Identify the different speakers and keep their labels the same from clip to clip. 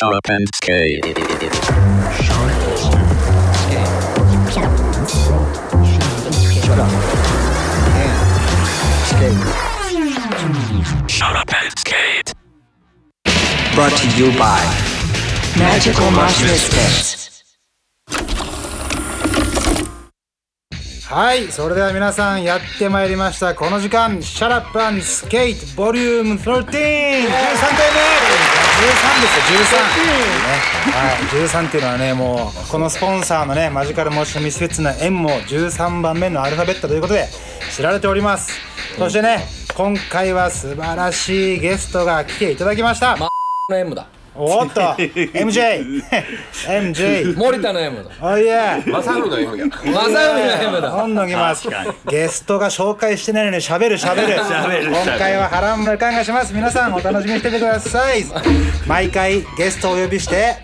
Speaker 1: Shut up and skate. Shut up and skate.
Speaker 2: Brought to you by
Speaker 3: Magical Mushroom Pits.
Speaker 4: はいそれでは皆さんやってまいりましたこの時間「シャラップスケートボリューム13」13回目13ですよ13、ねはい、13っていうのはねもうこのスポンサーのねマジカルモーションミスフィッツの M も13番目のアルファベットということで知られております。そしてね今回は素晴らしいゲストが来ていただきました。
Speaker 5: の M だ
Speaker 4: おっと MJ MJ
Speaker 5: 森田の M だ。
Speaker 4: おいえ
Speaker 6: まさみの M や。
Speaker 5: 正海の M だ。
Speaker 4: どんどん来ますゲストが紹介してないのに喋る 喋る。今回は波乱万丈がします。皆さんお楽しみにしててください。毎回ゲストをお呼びして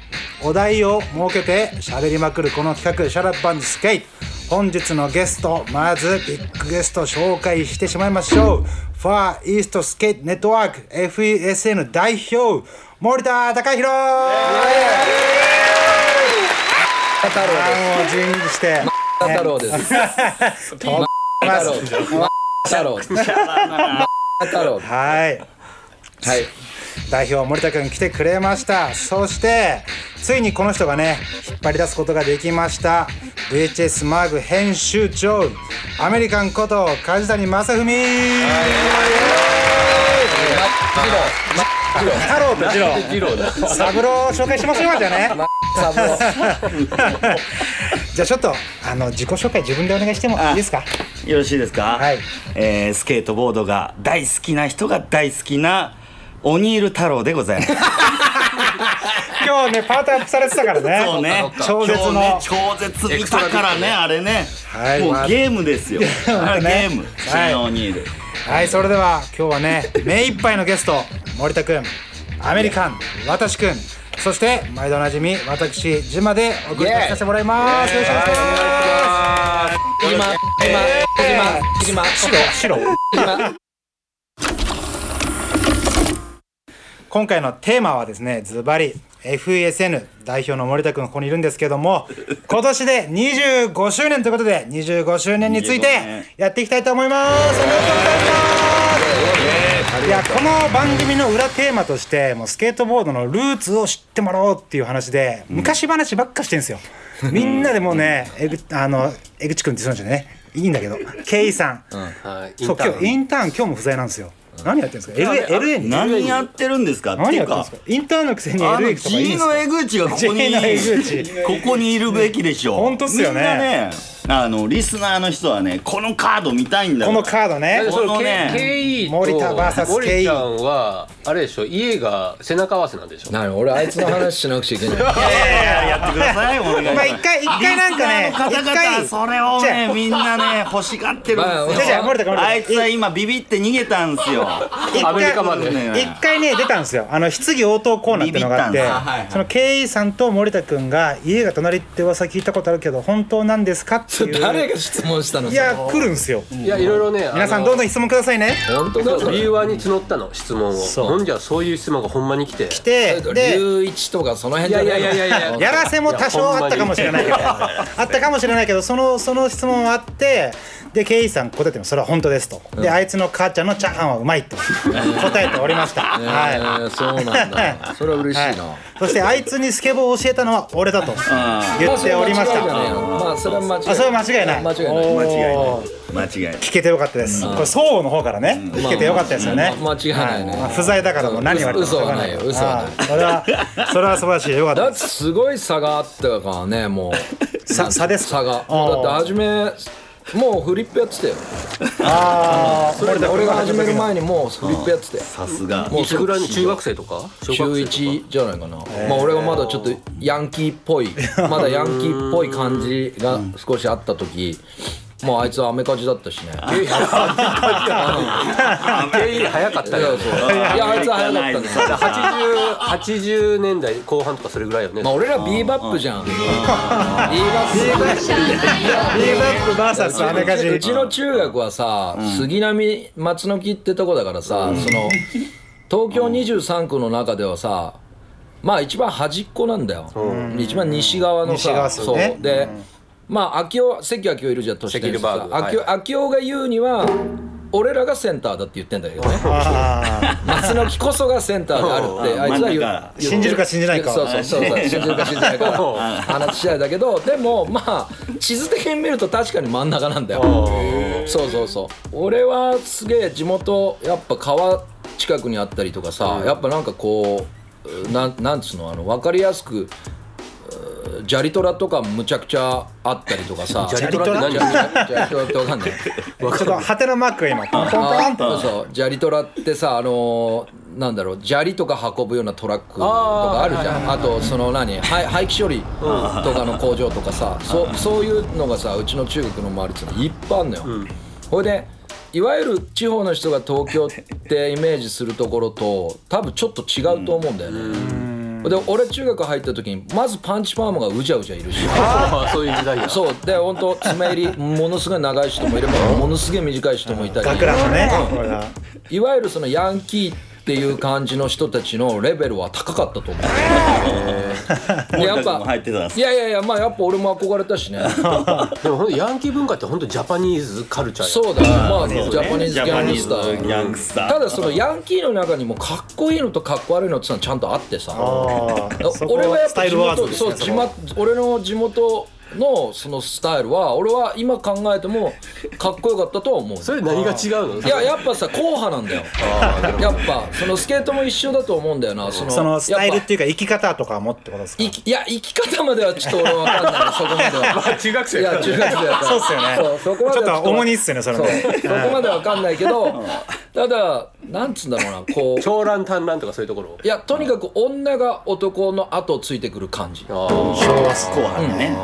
Speaker 4: お題を設けて喋りまくるこの企画「シャラッパンズスケイト」本日のゲストまずビッグゲストを紹介してしまいましょう。ファーイーストスケートネットワーク FESN 代表森田貴弘
Speaker 5: 太郎
Speaker 4: あーもう準備して
Speaker 5: です。太郎です。太郎太郎
Speaker 4: はい。
Speaker 5: はい。
Speaker 4: 代表森田君来てくれました。そしてついにこの人がね引っ張り出すことができました。VHS マーグ編集長アメリカンこと梶谷正文太郎と次郎。三郎を紹介しましょうじゃあね。
Speaker 5: サブロ
Speaker 4: じゃあちょっとあの自己紹介自分でお願いしてもいいですか？
Speaker 2: よろしいですか、
Speaker 4: はい。
Speaker 2: えースケートボードが大好きな人が大好きなオニール太郎でございます。
Speaker 4: 今日ねパートアップされてたからね。
Speaker 2: そうね。
Speaker 4: 超絶の。
Speaker 2: ね超絶見たからねあれね、
Speaker 4: はい。まあ
Speaker 2: もうゲームですよ。あれゲ
Speaker 4: ね
Speaker 2: ーム。
Speaker 4: はい。
Speaker 2: 新オニール
Speaker 4: はいそれでは今日はね目いっぱいのゲスト森田君アメリカン私君そして毎度おなじみ私ジマでお送りさせてもらいます。よろしくお願いします。
Speaker 5: 今今今今
Speaker 4: 白白今回のテーマはですねズバリ FESN 代表の森田君ここにいるんですけども 今年で25周年ということで25周年につい
Speaker 2: 25
Speaker 4: て
Speaker 2: 年。
Speaker 4: やっていきたいと思います。おめでとうございます。いやこの番組の裏テーマとしてもうスケートボードのルーツを知ってもらおうっていう話で昔話ばっかしてんですよ。みんなでもうねえぐあの江口君ってそうなんじゃね。いいんだけど。ケイさん。
Speaker 6: はい。
Speaker 4: そう今日インターン今日も不在なんですよ。何やってるんですか？LA, に。
Speaker 2: 何やってるんですか？
Speaker 4: 何やってるんですか？インターンのくせに
Speaker 2: あの
Speaker 4: LA とかいいん
Speaker 2: G
Speaker 4: ですか
Speaker 2: の。江口がここ
Speaker 4: G
Speaker 2: にここにいるべきでしょ
Speaker 4: 本当っすよね。
Speaker 2: みんなねあのリスナーの人はねこのカード見たいんだから
Speaker 4: このカードね。
Speaker 2: このね
Speaker 4: 森田 VS
Speaker 6: と森ちゃんはあれでしょ家が背中合わせなんでしょ。
Speaker 5: なに俺あいつの話しなくちゃいけない。
Speaker 2: いやいややってくださいお願いしま
Speaker 4: あ一回一回なんかね一回
Speaker 2: それをねみんなね欲しがってるん
Speaker 5: まあ
Speaker 2: ですよ。
Speaker 4: じゃあじゃあ森田君森田君。
Speaker 2: あいつは今ビビって逃げたんですよ。
Speaker 6: アメリカまで。
Speaker 2: ね
Speaker 4: 一回ね出たんですよ。あの質疑応答コーナーっていうのがあって
Speaker 5: いはい、
Speaker 4: そのケイさんと森田君が家が隣って噂聞いたことあるけど本当なんですかっていう。
Speaker 5: 誰が質問したの？
Speaker 4: いや来るんですよ。
Speaker 6: いやいろいろね
Speaker 4: 皆さんどんどん質問くださいね。
Speaker 5: 本当かそれ
Speaker 6: ビューワーに募ったの質問を。
Speaker 4: そう。
Speaker 6: ほんじゃそういう質問がほんまに来て。
Speaker 4: 来てで。
Speaker 5: 龍一とかその辺じゃない。
Speaker 6: いやいやいやいや
Speaker 4: や。らせも多少あったかもしれないけど。あったかもしれないけどそのその質問はあってでケイさん答えてもそれは本当ですと。であいつの母ちゃんのチャーハンはうまいと。答えておりました。
Speaker 5: え
Speaker 4: は
Speaker 5: ーそうなんだ。それは嬉し
Speaker 4: い、はい。
Speaker 5: いな、
Speaker 4: そしてあいつにスケボーを教えたのは俺だと言っておりました。
Speaker 5: まあそれは間違いじゃねえよまあそれは間違い
Speaker 4: れは間違いない。
Speaker 5: 間違いない。
Speaker 2: 間違いない。間違いない。
Speaker 4: 聞けてよかったです、これ双方の方からね、聞けてよかったですよね、
Speaker 5: まあ間違いないね。
Speaker 4: 不在だからもう何言われてもしょうがない。
Speaker 5: 嘘嘘はない。
Speaker 4: それはそれは素晴らしい。よかった
Speaker 5: だって
Speaker 4: です
Speaker 5: すごい差があったからねもう。
Speaker 4: さ差ですか？
Speaker 5: 差が。もうだって初めもうフリップやってたよ。
Speaker 4: ああ
Speaker 5: 俺俺が始める前にもうフリップやってたよ
Speaker 2: さすが。
Speaker 6: いつぐら中学生とか？小
Speaker 5: 中
Speaker 6: 学生とか
Speaker 5: ？1じゃないかな、まあ俺がまだちょっとヤンキーっぽいまだヤンキーっぽい感じが少しあった時もうあいつはアメカジだったしね。
Speaker 6: 経緯早かったよ
Speaker 5: いやあいつは早かったね
Speaker 6: 80, 80年代後半とかそれぐらいよね
Speaker 5: まあ俺らビーバップじゃんビーバップ
Speaker 4: ビーバップ VS アメカジ
Speaker 5: うちの中学はさ、杉並松の木ってとこだからさ、その東京23区の中ではさまあ一番端っこなんだよ、一番西側のさそうで、まあ暁夫関暁夫いるじゃん都市伝説
Speaker 6: 関ルバーグ
Speaker 5: 暁夫暁夫が言うには俺らがセンターだって言ってんだけどね。
Speaker 4: あ
Speaker 5: 松の木こそがセンターであるって あいつは言う。
Speaker 4: 信じるか信じないか
Speaker 5: そ うそうそうそう信じるか信じないか話次第だけどでもまあ地図的に見ると確かに真ん中なんだよ。そうそうそう。俺はすげえ地元やっぱ川近くにあったりとかさ、やっぱなんかこうなんなんつうのあの分かりやすく砂利トラとかむちゃくちゃあったりとかさ。
Speaker 6: 砂利トラ？って何
Speaker 5: 砂利トラって分かんない。
Speaker 4: あちょっとハテナマークが今ポンポンポンと。
Speaker 5: あそう。砂利トラってさあのーなんだろう砂利とか運ぶようなトラックとかあるじゃん。あとその何？廃廃棄処理とかの工場とかさそそういうのがさうちの中国の周りっていっぱいあるのよ、ほいでいわゆる地方の人が東京ってイメージするところと多分ちょっと違うと思うんだよね、で俺中学入った時にまずパンチパーマがうじゃうじゃいるし。
Speaker 6: ああそういう時代や。
Speaker 5: そう。で本当爪入りものすごい長い人もいればものすごい短い人もいたり。
Speaker 4: 学ランのね。これが
Speaker 5: いわゆるそのヤンキーっていう感じの人たちのレベルは高かったと思う。いややっぱ
Speaker 2: ってたんです
Speaker 5: いやいやいやまあやっぱ俺も憧れたしね。
Speaker 6: でもほんとヤンキー文化って本当ジャパニーズカルチャーや
Speaker 5: そうだよ。まあジャパニーズギャングスタ
Speaker 2: ジャパニー。ズギングスター。
Speaker 5: ただそのヤンキーの中にもかっこいいのとかっこ悪いのってのはちゃんとあってさ。俺はやっぱ地元そう地元俺の地元のそのスタイルは俺は今考えてもかっこよかったとは思う。
Speaker 6: それ何が違うの？
Speaker 5: いややっぱさ硬派なんだよ。やっぱそのスケートも一緒だと思うんだよなその
Speaker 4: そのスタイルっていうか生き方とかもってことですか？
Speaker 5: いや生き方まではちょっと俺わかんないそこまでは。
Speaker 6: 中学生
Speaker 5: いや中学生だから。
Speaker 4: そうっすよね。
Speaker 5: そうそこまでは
Speaker 4: ちょっと。重荷っすよねそれ
Speaker 5: そう。
Speaker 4: ね
Speaker 5: そこまではわかんないけどただなんつうんだろうなこう。
Speaker 6: 長蘭短蘭とかそういうところ？
Speaker 5: いやとにかく女が男の後をついてくる感じ。
Speaker 6: あ
Speaker 2: 後半でね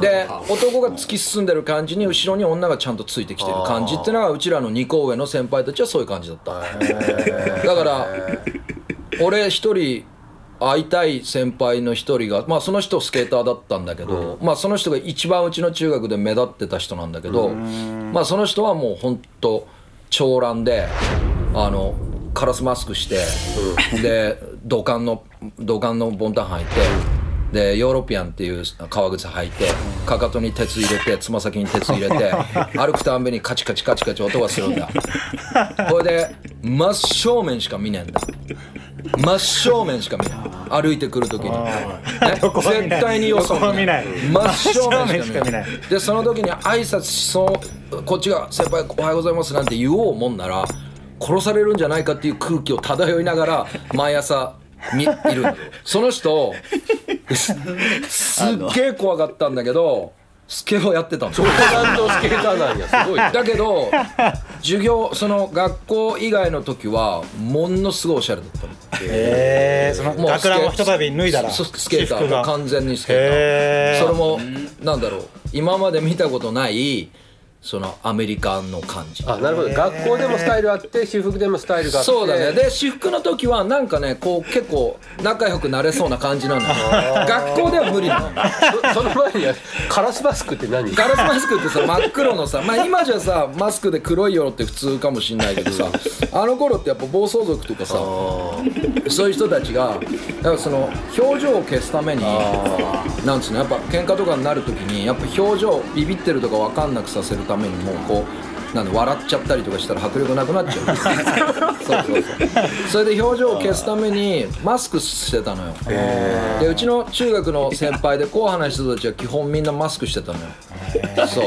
Speaker 5: で男が突き進んでる感じに後ろに女がちゃんとついてきてる感じっていうのがうちらの2個上の先輩たちはそういう感じだった。だから俺一人会いたい先輩の一人がまあその人スケーターだったんだけど、まあその人が一番うちの中学で目立ってた人なんだけどまあその人はもうほんと長蘭であのカラスマスクして、で土管の土管のボンタン履いてでヨーロピアンっていう革靴履いてかかとに鉄入れてつま先に鉄入れて 歩くたんびにカチカチカチカチ音がするんだ。これで真正面しか見ねえんだ。真正面しか見ない。歩いてくる時に、ね、絶対によそ
Speaker 4: 見ない。
Speaker 5: 真正面しか見な
Speaker 4: 真正面しか見ないい。
Speaker 5: でその時に挨拶しそうこっちが「先輩おはようございます」なんて言おうもんなら殺されるんじゃないかっていう空気を漂いながら毎朝みいるのその人 すすっげえ怖かったんだけどスケボーやってたんですよ
Speaker 6: 長蘭のスケーターなんやすごい。
Speaker 5: だけど授業その学校以外の時はものすごいおしゃれだったの。
Speaker 4: へえその
Speaker 5: もう
Speaker 4: 学ランをひとたび脱いだら。
Speaker 5: ススケーター完全にスケーター。
Speaker 4: へー。
Speaker 5: それもなんだろう今まで見たことないそのアメリカンの感じ。
Speaker 6: あなるほど。学校でもスタイルあって私服でもスタイルがあって。
Speaker 5: そうだね。で私服の時はなんかねこう結構仲良くなれそうな感じなのよ。学校では無理なの。
Speaker 6: そ その前にカラスマスクって何？
Speaker 5: ガラスマスクってさ真っ黒のさまあ今じゃさマスクで黒い色って普通かもしんないけどさあの頃ってやっぱ暴走族とかさそういう人たちがやっぱその表情を消すためになんつうのやっぱ喧嘩とかになる時にやっぱ表情ビビってるとか分かんなくさせるためにもうこうなんで笑っちゃったりとかしたら迫力なくなっちゃう。そうそうそう。それで表情を消すためにマスクしてたのよ。でうちの中学の先輩で硬派な人たちは基本みんなマスクしてたのよ。そう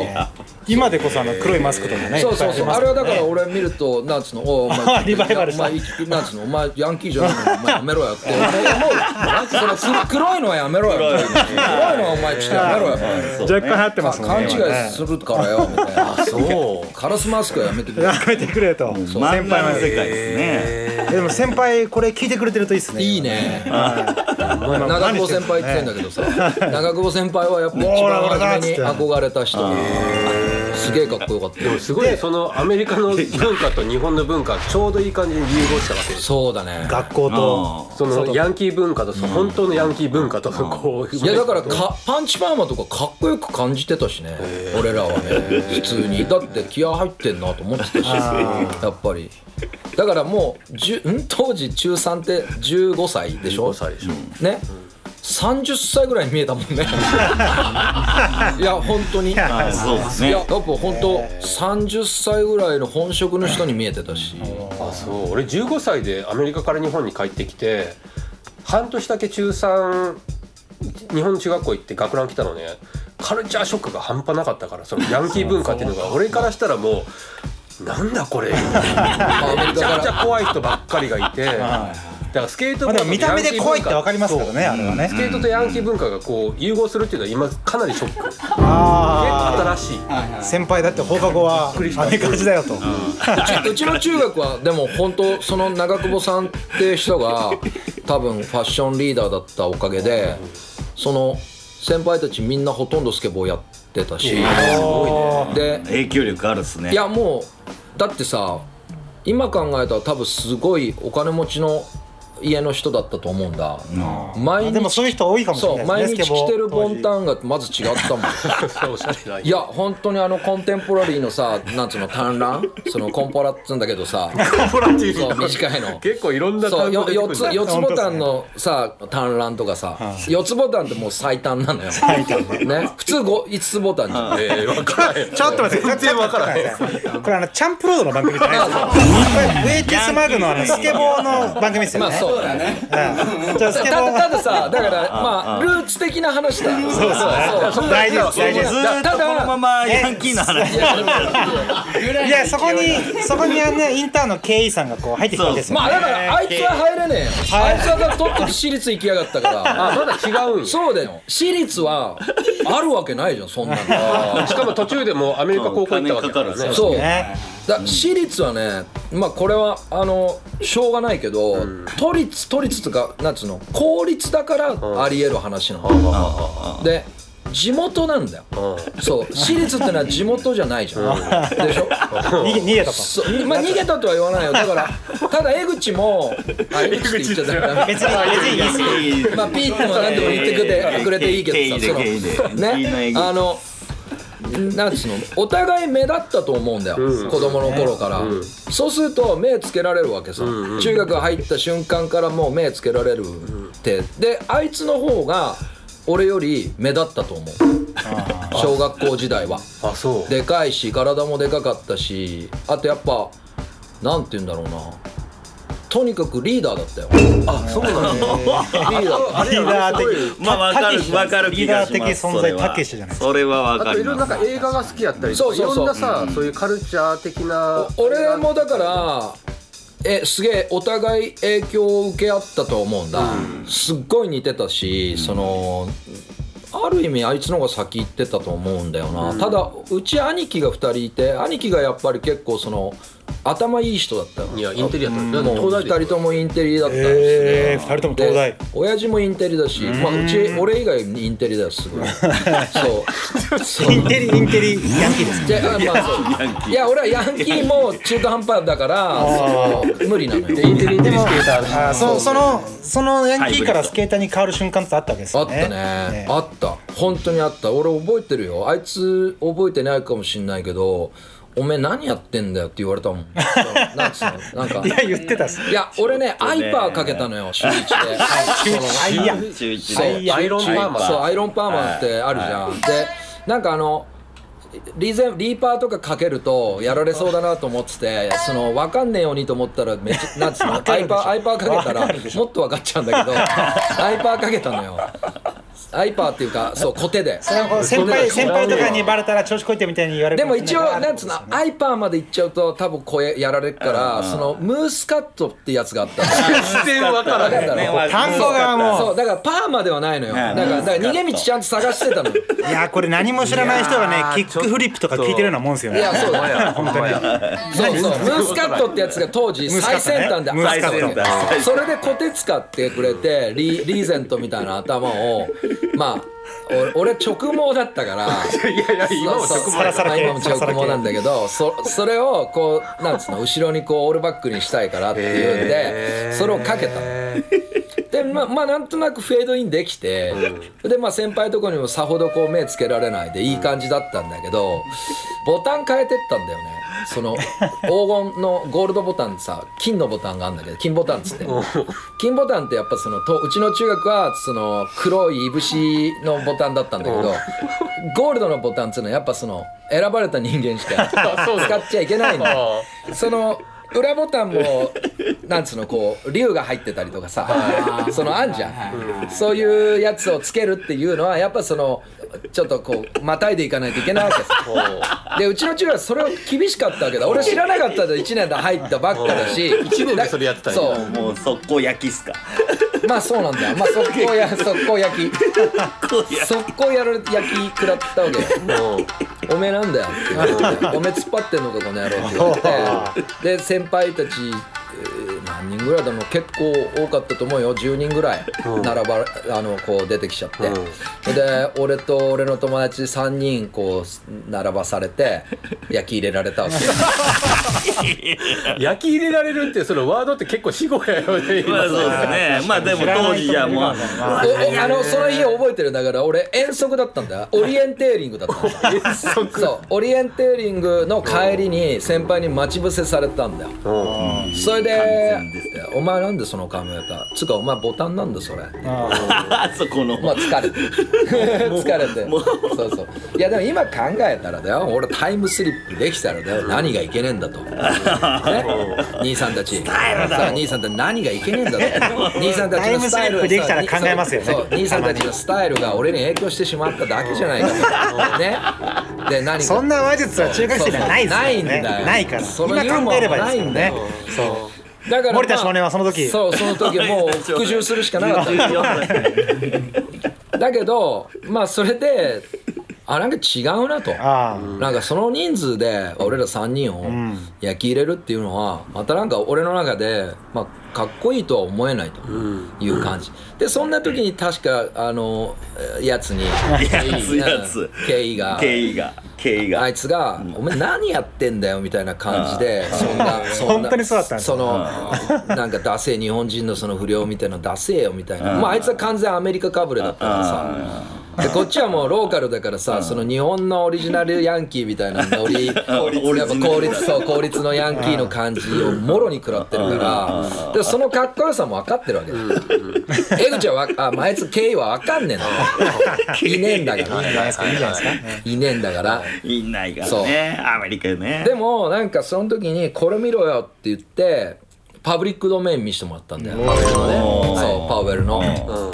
Speaker 4: 今でこそあの黒いマスクとかね
Speaker 5: そうそうそう、あれはだから
Speaker 4: 俺
Speaker 5: 俺見るとなんつうのおいお前
Speaker 4: リバイバルした
Speaker 5: お前なんつうのお前ヤンキーじゃないのお前やめろよって。思うその黒黒いのはやめろよ黒いのはお前ちょっとやめろよ
Speaker 4: 若干流行ってます
Speaker 5: 勘
Speaker 4: ね
Speaker 5: 違いするからよみたいな。そう。カラスマスクはやめてくれ
Speaker 4: やめてくれと。先
Speaker 2: 漫
Speaker 4: 輩
Speaker 2: の世界ですね。
Speaker 4: でも先輩これ聞いてくれてるといいっすね。
Speaker 5: いいね。長久保先輩って言ってんだけどさ。長久保先輩はやっぱ一番初めに憧れた人すげえかっこよかった。よ
Speaker 6: でもすごいね。そのアメリカの文化と日本の文化ちょうどいい感じに融合したわけ。です
Speaker 5: そうだね。
Speaker 4: 学校と
Speaker 2: あ
Speaker 6: そのヤンキー文化とその本当のヤンキー文化とこう
Speaker 5: いやだからかパンチパーマとかかっこよく感じてたしね。俺らはね普通に。だって気合入ってんなと思ってたしやっぱり。だからもうじゅん？当時中3って15歳でしょ
Speaker 6: ？15歳でしょ。
Speaker 5: ね30歳ぐらいに見えたもんね。いや本当に。いや
Speaker 2: あそうですね。
Speaker 5: やっぱ本当30歳ぐらいの本職の人に見えてたし。
Speaker 6: あそう。俺15歳でアメリカから日本に帰ってきて半年だけ中3日本の中学校行って学ラン来たのね。カルチャーショックが半端なかったからそのヤンキー文化っていうのが俺からしたらもうなんだこれ。めちゃくちゃ怖い人ばっかりがいてだからスケートボードと
Speaker 4: まあ見た目で怖いってわかりますからねあれはね。
Speaker 6: スケートとヤンキー文化がこう融合するっていうのは今かなりショック。結構
Speaker 4: あ
Speaker 6: 新しい。
Speaker 4: あ先輩だって放課後はアメカジだよと。
Speaker 5: うちうちの中学はでも本当その長久保さんって人が多分ファッションリーダーだったおかげでその先輩たちみんなほとんどスケボーやってたし。で
Speaker 2: 影響力あるっすね。
Speaker 5: いやもうだってさ今考えたら多分すごいお金持ちの家の人だったと思うんだ。毎日
Speaker 4: でもそういう人多いかもしれないですね。
Speaker 5: 毎日着てるボン
Speaker 4: ン
Speaker 5: タンがまず違ったもん。
Speaker 6: い
Speaker 5: いや本当にあのコンテンポラリーのさなんつうの単乱？そのコンポラっつうんだけどさ。そう短いの。
Speaker 6: 結構いろんな
Speaker 5: そうよ
Speaker 6: 単語出てく
Speaker 5: 4つ
Speaker 6: るんだ。
Speaker 5: 四つボタンのさ単乱とかさ4つボタンってもう最短なのよ。ね。普通5つボタンじゃん。
Speaker 6: えー、分からへん。
Speaker 4: ちょっと待って、全然わからない。これあのチャンプロードの番組じゃないですよ。これウェイティスマグのあのスケボーの番組ですよね。
Speaker 5: まあそうだね。ただた
Speaker 4: ー。
Speaker 5: ださだからまあルーツ的な話だ。そうそうそう。
Speaker 4: 大事です。大事です。
Speaker 2: ずーっとこのままヤンキーの話。
Speaker 4: いやそこにそこにはねインターンの経緯さんがこう入ってきたわけですよ、ね。
Speaker 5: まあだからあいつは入れねえよ。あいつはだとっとき私立行きやがったから。
Speaker 6: あまだ違う。
Speaker 5: そうだよ。私立はあるわけないじゃんそんなの。
Speaker 6: しかも途中でもうアメリカ高校行ったわけだからね。
Speaker 5: そう。
Speaker 4: ね。
Speaker 5: だ私立はねまあこれはあのしょうがないけど、都立都立とかなんつうの公立だからありえる話なの、で地元なんだよ、そう私立ってのは地元じゃないじゃん、でしょ？
Speaker 4: 逃げ逃げたと。
Speaker 5: そうまあ逃げたとは言わないよ。だからただ江口もあ江口って言っちゃったから
Speaker 4: 別に別にいいです。よ。
Speaker 5: まあピーっても何でも言ってくれくれていいけどさそのねあのなんつうのお互い目立ったと思うんだよ、子供の頃から、そうすると目つけられるわけさ、中学入った瞬間からもう目つけられるって。であいつの方が俺より目立ったと思う。小学校時代は。
Speaker 6: あそう。
Speaker 5: でかいし体もでかかったしあとやっぱなんて言うんだろうなとにかくリーダーだったよ。
Speaker 6: あそうなんだ。
Speaker 5: リーダー。
Speaker 4: リーダー的。
Speaker 2: まあわかるわかる気がします。
Speaker 4: リーダー的存在たけしじゃないですか。
Speaker 2: それはわ
Speaker 6: あといろんな映画が好きやったり
Speaker 5: そうそうそう。
Speaker 6: いろんなさ、そういうカルチャー的な
Speaker 5: 俺もだからえすげえお互い影響を受け合ったと思うんだ、すっごい似てたし、そのある意味あいつの方が先行ってたと思うんだよな、ただうち兄貴が2人いて兄貴がやっぱり結構その頭いい人だったよ
Speaker 6: いやインテリやったん。だ
Speaker 5: もう
Speaker 6: 東大で。
Speaker 5: 2人ともインテリだったし、
Speaker 4: えー、二人とも東大。
Speaker 5: で。親父もインテリだし、まあ、うち俺以外インテリだよすごい。そう。そう。
Speaker 4: インテリインテリヤンキーです。
Speaker 5: じゃあまあそう。いや俺はヤンキーも中途半端だから無理なのよ。
Speaker 6: インテリインテリスケーター。
Speaker 4: そそのそのヤンキーからスケーターに変わる瞬間ってあったわけですよね。
Speaker 5: あったね。あった。本当にあった。俺覚えてるよ。あいつ覚えてないかもしんないけどおめえ何やってんだよって言われたもん。なんつうのなんか。
Speaker 4: いや言ってたっす。
Speaker 5: いや俺ねアイパーかけたのよ週一で。
Speaker 4: あい。や。
Speaker 2: 中一
Speaker 5: そう
Speaker 2: で。
Speaker 6: アイロンパーマ
Speaker 5: そうアイロンパーマってあるじゃん、でなんかあのリーゼンリーパーとかかけるとやられそうだなと思っててその分かんねえようにと思ったらめっちゃなんつうの アイパーアイパーかけたらもっと分かっちゃうんだけど アイパーかけたのよ。アイパーっていうかそうコテで。
Speaker 4: それはこう先輩先輩とかにバレたら調子こいてみたいに言われる。
Speaker 5: でも一応なんつうのアイパーまでいっちゃうと多分声やられるからそのムースカットってやつがあったの。
Speaker 6: 視点わからない。
Speaker 5: だろ
Speaker 4: 単語がもう。
Speaker 5: そうだからパーマではないのよ。だからだから逃げ道ちゃんと探してたの。よ
Speaker 4: いやこれ何も知らない人がね
Speaker 6: いやー
Speaker 4: キックフリップとか聞いてるようなもんですよね。
Speaker 5: いやそうだ
Speaker 6: や。ほんまや。
Speaker 5: そうそう。ムースカットってやつが当時最先端で
Speaker 4: ムースカットね。
Speaker 5: ムースカット。それでコテ使ってくれてリリーゼントみたいな頭をまあ俺俺直毛だったから。
Speaker 6: いやいや今も直毛
Speaker 5: 今も直毛なんだけどそそれをこうなんつうの後ろにこうオールバックにしたいからっていうんでそれをかけたのでまあまあなんとなくフェードインできて、でまあ先輩とこにもさほどこう目つけられないでいい感じだったんだけどボタン変えてったんだよね。その黄金のゴールドボタンさ金のボタンがあるんだけど金ボタンっつって。金ボタンってやっぱそのとうちの中学はその黒いいぶしのボタンだったんだけどゴールドのボタンっつうのはやっぱその選ばれた人間しか 使っちゃいけないんだよ。その裏ボタンもなんつうのこう竜が入ってたりとかさそのあんじゃん。そういうやつをつけるっていうのはやっぱそのちょっとこうまたいでいかないといけないわけさ。でうちの中学はそれを厳しかったわけだ俺知らなかったで1年で入ったばっかだし。
Speaker 6: 一年でそれやってたんや。
Speaker 5: そう
Speaker 2: もう速攻焼きっすか
Speaker 5: まあそうなんだ。よまあ速攻や 速攻焼き。速攻やる焼き食らったわけよ。おめえなんだよ。って言われておめえ突っ張ってんのかこの野郎って言われて。で先輩たち、えー何人ぐらいだろう結構多かったと思うよ。10人ぐらい並ばあのこう出てきちゃって、で俺と俺の友達3人こう並ばされて焼き入れられたわけ。
Speaker 6: 焼き入れられるっていうそのワードって結構死後やよね今。
Speaker 2: まあそうですね。まあでも当時はもう
Speaker 5: あのその日覚えてるだから俺遠足だったんだよ。オリエンテーリングだったんだよ。そう。オリエンテーリングの帰りに先輩に待ち伏せされたんだよ。それで「お前なんでその髪型つうかお前ボタンなんだそれ」
Speaker 2: あそこの。
Speaker 5: まあ疲れて。疲れて。そうそう。いやでも今考えたらだよ。俺タイムスリップできたらだよ。何がいけねえんだと、ね、兄さんたち。さあ兄さんたち何がいけねえんだと。兄さんたちのスタイル
Speaker 4: できたら考えますよね。
Speaker 5: そう兄さんたちのスタイルが俺に影響してしまっただけじゃないかと。ね？で何か
Speaker 4: そんな話術は中学生にはないですよね。
Speaker 5: ないんだよ。
Speaker 4: ないから。
Speaker 5: その
Speaker 4: 今考えればいいですよね。
Speaker 5: ないんだよ。
Speaker 4: そう
Speaker 5: だから、
Speaker 4: 森田少年はその時。
Speaker 5: そうその時 もう復習するしかなかった。だけどまあそれであなんか違うなと。
Speaker 4: あ
Speaker 5: なんかその人数で俺ら3人を焼き入れるっていうのはまたなんか俺の中で、まあ、かっこいいとは思えないという感じ。でそんな時に確かあのえやつに
Speaker 2: やつやつ。
Speaker 5: ケイが
Speaker 2: 経緯が経緯が。
Speaker 5: あいつが「お前何やってんだよ」みたいな感じでそんなそんな
Speaker 4: 本当にそうだったんです
Speaker 5: そのなんかダセえ日本人のその不良みたいなのダセえよみたいな。まああいつは完全アメリカかぶれだったからさでこっちはもうローカルだからさその日本のオリジナルヤンキーみたいなノリ 俺やっぱ公立そう公立のヤンキーの感じをもろに食らってるからでそのかっこよさも分かってるわけだ。江口はわあまああいつ経緯は分かんねえのいねえんだから。
Speaker 4: いいんじゃないですかいいんじゃない。ですか
Speaker 5: いねえんだから。
Speaker 2: いないからね。アメリカね。
Speaker 5: でもなんかその時に「これ見ろよ」って言ってパブリックドメイン見せてもらったんだよ。パウエルのね。そうパウエルの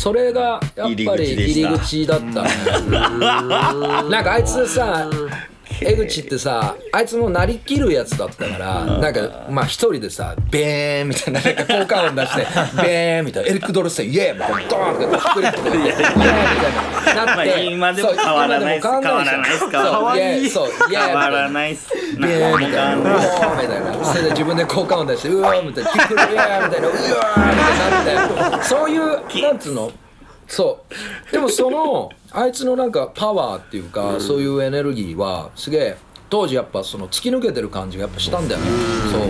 Speaker 5: それがやっぱり
Speaker 2: 入り口
Speaker 5: だったね。なんかあいつさ江口ってさあいつもなりきるやつだったからなんかまあ一人でさベーンみたいななんか効果音出して ベーンみたいなエリック・ドルスイエーみたいなドーンってフリップでイエーみたいなな
Speaker 2: まあ
Speaker 5: って
Speaker 2: 今でも
Speaker 5: そう
Speaker 2: 変わらないっす。
Speaker 5: 変わらない
Speaker 2: 変わらないっす。
Speaker 5: そうイエーそうイエーみ
Speaker 2: 変わらないっす。
Speaker 5: ビーみたいな、うわーみたいな、それで自分で効果音出して、うわーみたいな、キックルイヤーみたいな、うわーみたいになって、そういう、なんつうの、そう、でもその、あいつのなんかパワーっていうか、そういうエネルギーは、すげえ、当時やっぱその突き抜けてる感じがやっぱしたんだよね。そう。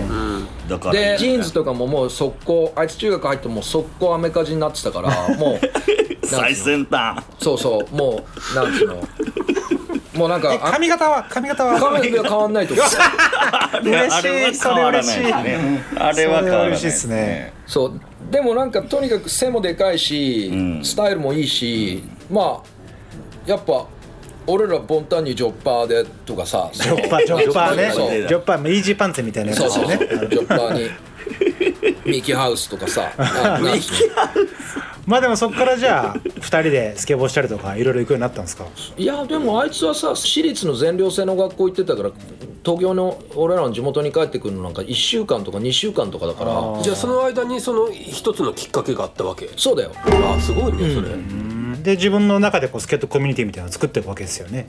Speaker 2: だから
Speaker 5: でジーンズとかももう速攻あいつ中学入ってもう速攻アメカジになってたからもう
Speaker 2: 最先端。
Speaker 5: そうそうもうなんつうの。もうなんか
Speaker 4: え髪型は髪型は
Speaker 5: 画面が変わんないとか
Speaker 4: 嬉しい
Speaker 2: あれは変わらないあれは変わらない
Speaker 4: 嬉しいですね。
Speaker 5: そうでもなんかとにかく背もでかいし、
Speaker 2: ん。
Speaker 5: スタイルもいいしまあやっぱ俺らボンタンにジョッパーでとかさジ
Speaker 4: ジョッパージョッパーね。ジョッパーイージーパンツみたいなやつ
Speaker 5: そうそう
Speaker 4: ですよね
Speaker 5: ジョッパーにミッキーハウスとかさな なんつうの
Speaker 4: まあでもそこからじゃあ2人でスケボーしたりとかいろいろ行くようになったんですか？
Speaker 5: いやでもあいつはさ私立の全寮制の学校行ってたから東京の俺らの地元に帰ってくるのなんか1週間とか2週間とかだから
Speaker 6: じゃあその間にその一つのきっかけがあったわけ？
Speaker 5: そうだよ。
Speaker 6: あすごいねそれ、
Speaker 4: で自分の中でこうスケートコミュニティみたいなのを作っていくわけですよね。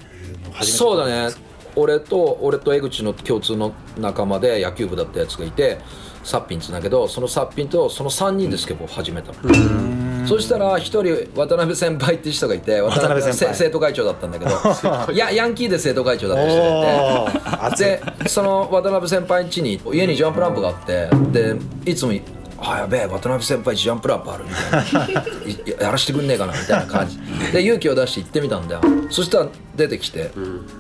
Speaker 5: そうだね。俺と俺と江口の共通の仲間で野球部だったやつがいてサッピンっつうんだけどそのサッピンとその3人でスケボーを始めたの。そしたら一人渡辺先輩って人がいて渡
Speaker 4: 辺先輩。
Speaker 5: せ生徒会長だったんだけど い。やヤンキーで生徒会長だった人
Speaker 4: お
Speaker 5: がい。てでその渡辺先輩ん家に家にジャンプランプがあってでいつも「あやべえ渡辺先輩ジャンプランプある」みたいな。いやらしてくんねえかなみたいな感じ。で勇気を出して行ってみたんだよ。そしたら出てきて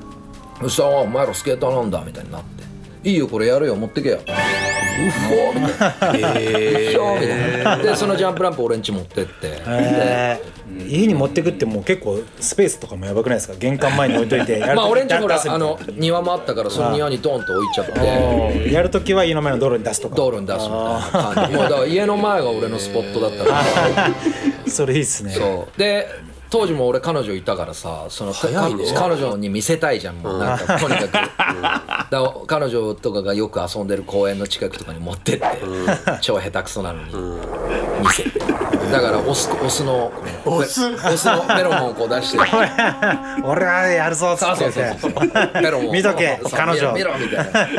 Speaker 5: 「そしたらお前らスケーターなんだ」みたいになって「いいよこれやるよ持ってけよ」うっ。ほーみたいな「えー、みたいなでそのジャンプランプ俺ん家持ってって。
Speaker 4: えー。家に持ってくってもう結構スペースとかもやばくないですか？玄関前に置いといて やる
Speaker 5: まあ俺んちほらあの庭もあったからその庭にドンと置いちゃって。
Speaker 4: やるときは家の前の道路に出すとか。
Speaker 5: 道路に出すみたいな。感じもうだから家の前が俺のスポットだったから。
Speaker 4: それいいっすね。
Speaker 5: そう。で当時も俺彼女いたからさその
Speaker 6: 早いね。
Speaker 5: か彼女に見せたいじゃんもう。なんかとにかく、だから彼女とかがよく遊んでる公園の近くとかに持ってって、超下手くそなのに、見せて。だからオスオスのオス？オスのフェロモンをこう出して。
Speaker 4: 俺はやるぞっつ
Speaker 5: そう
Speaker 4: って
Speaker 5: そうそうそう。フェロモンを。
Speaker 4: 見とけ彼女。
Speaker 5: 見ろみたいな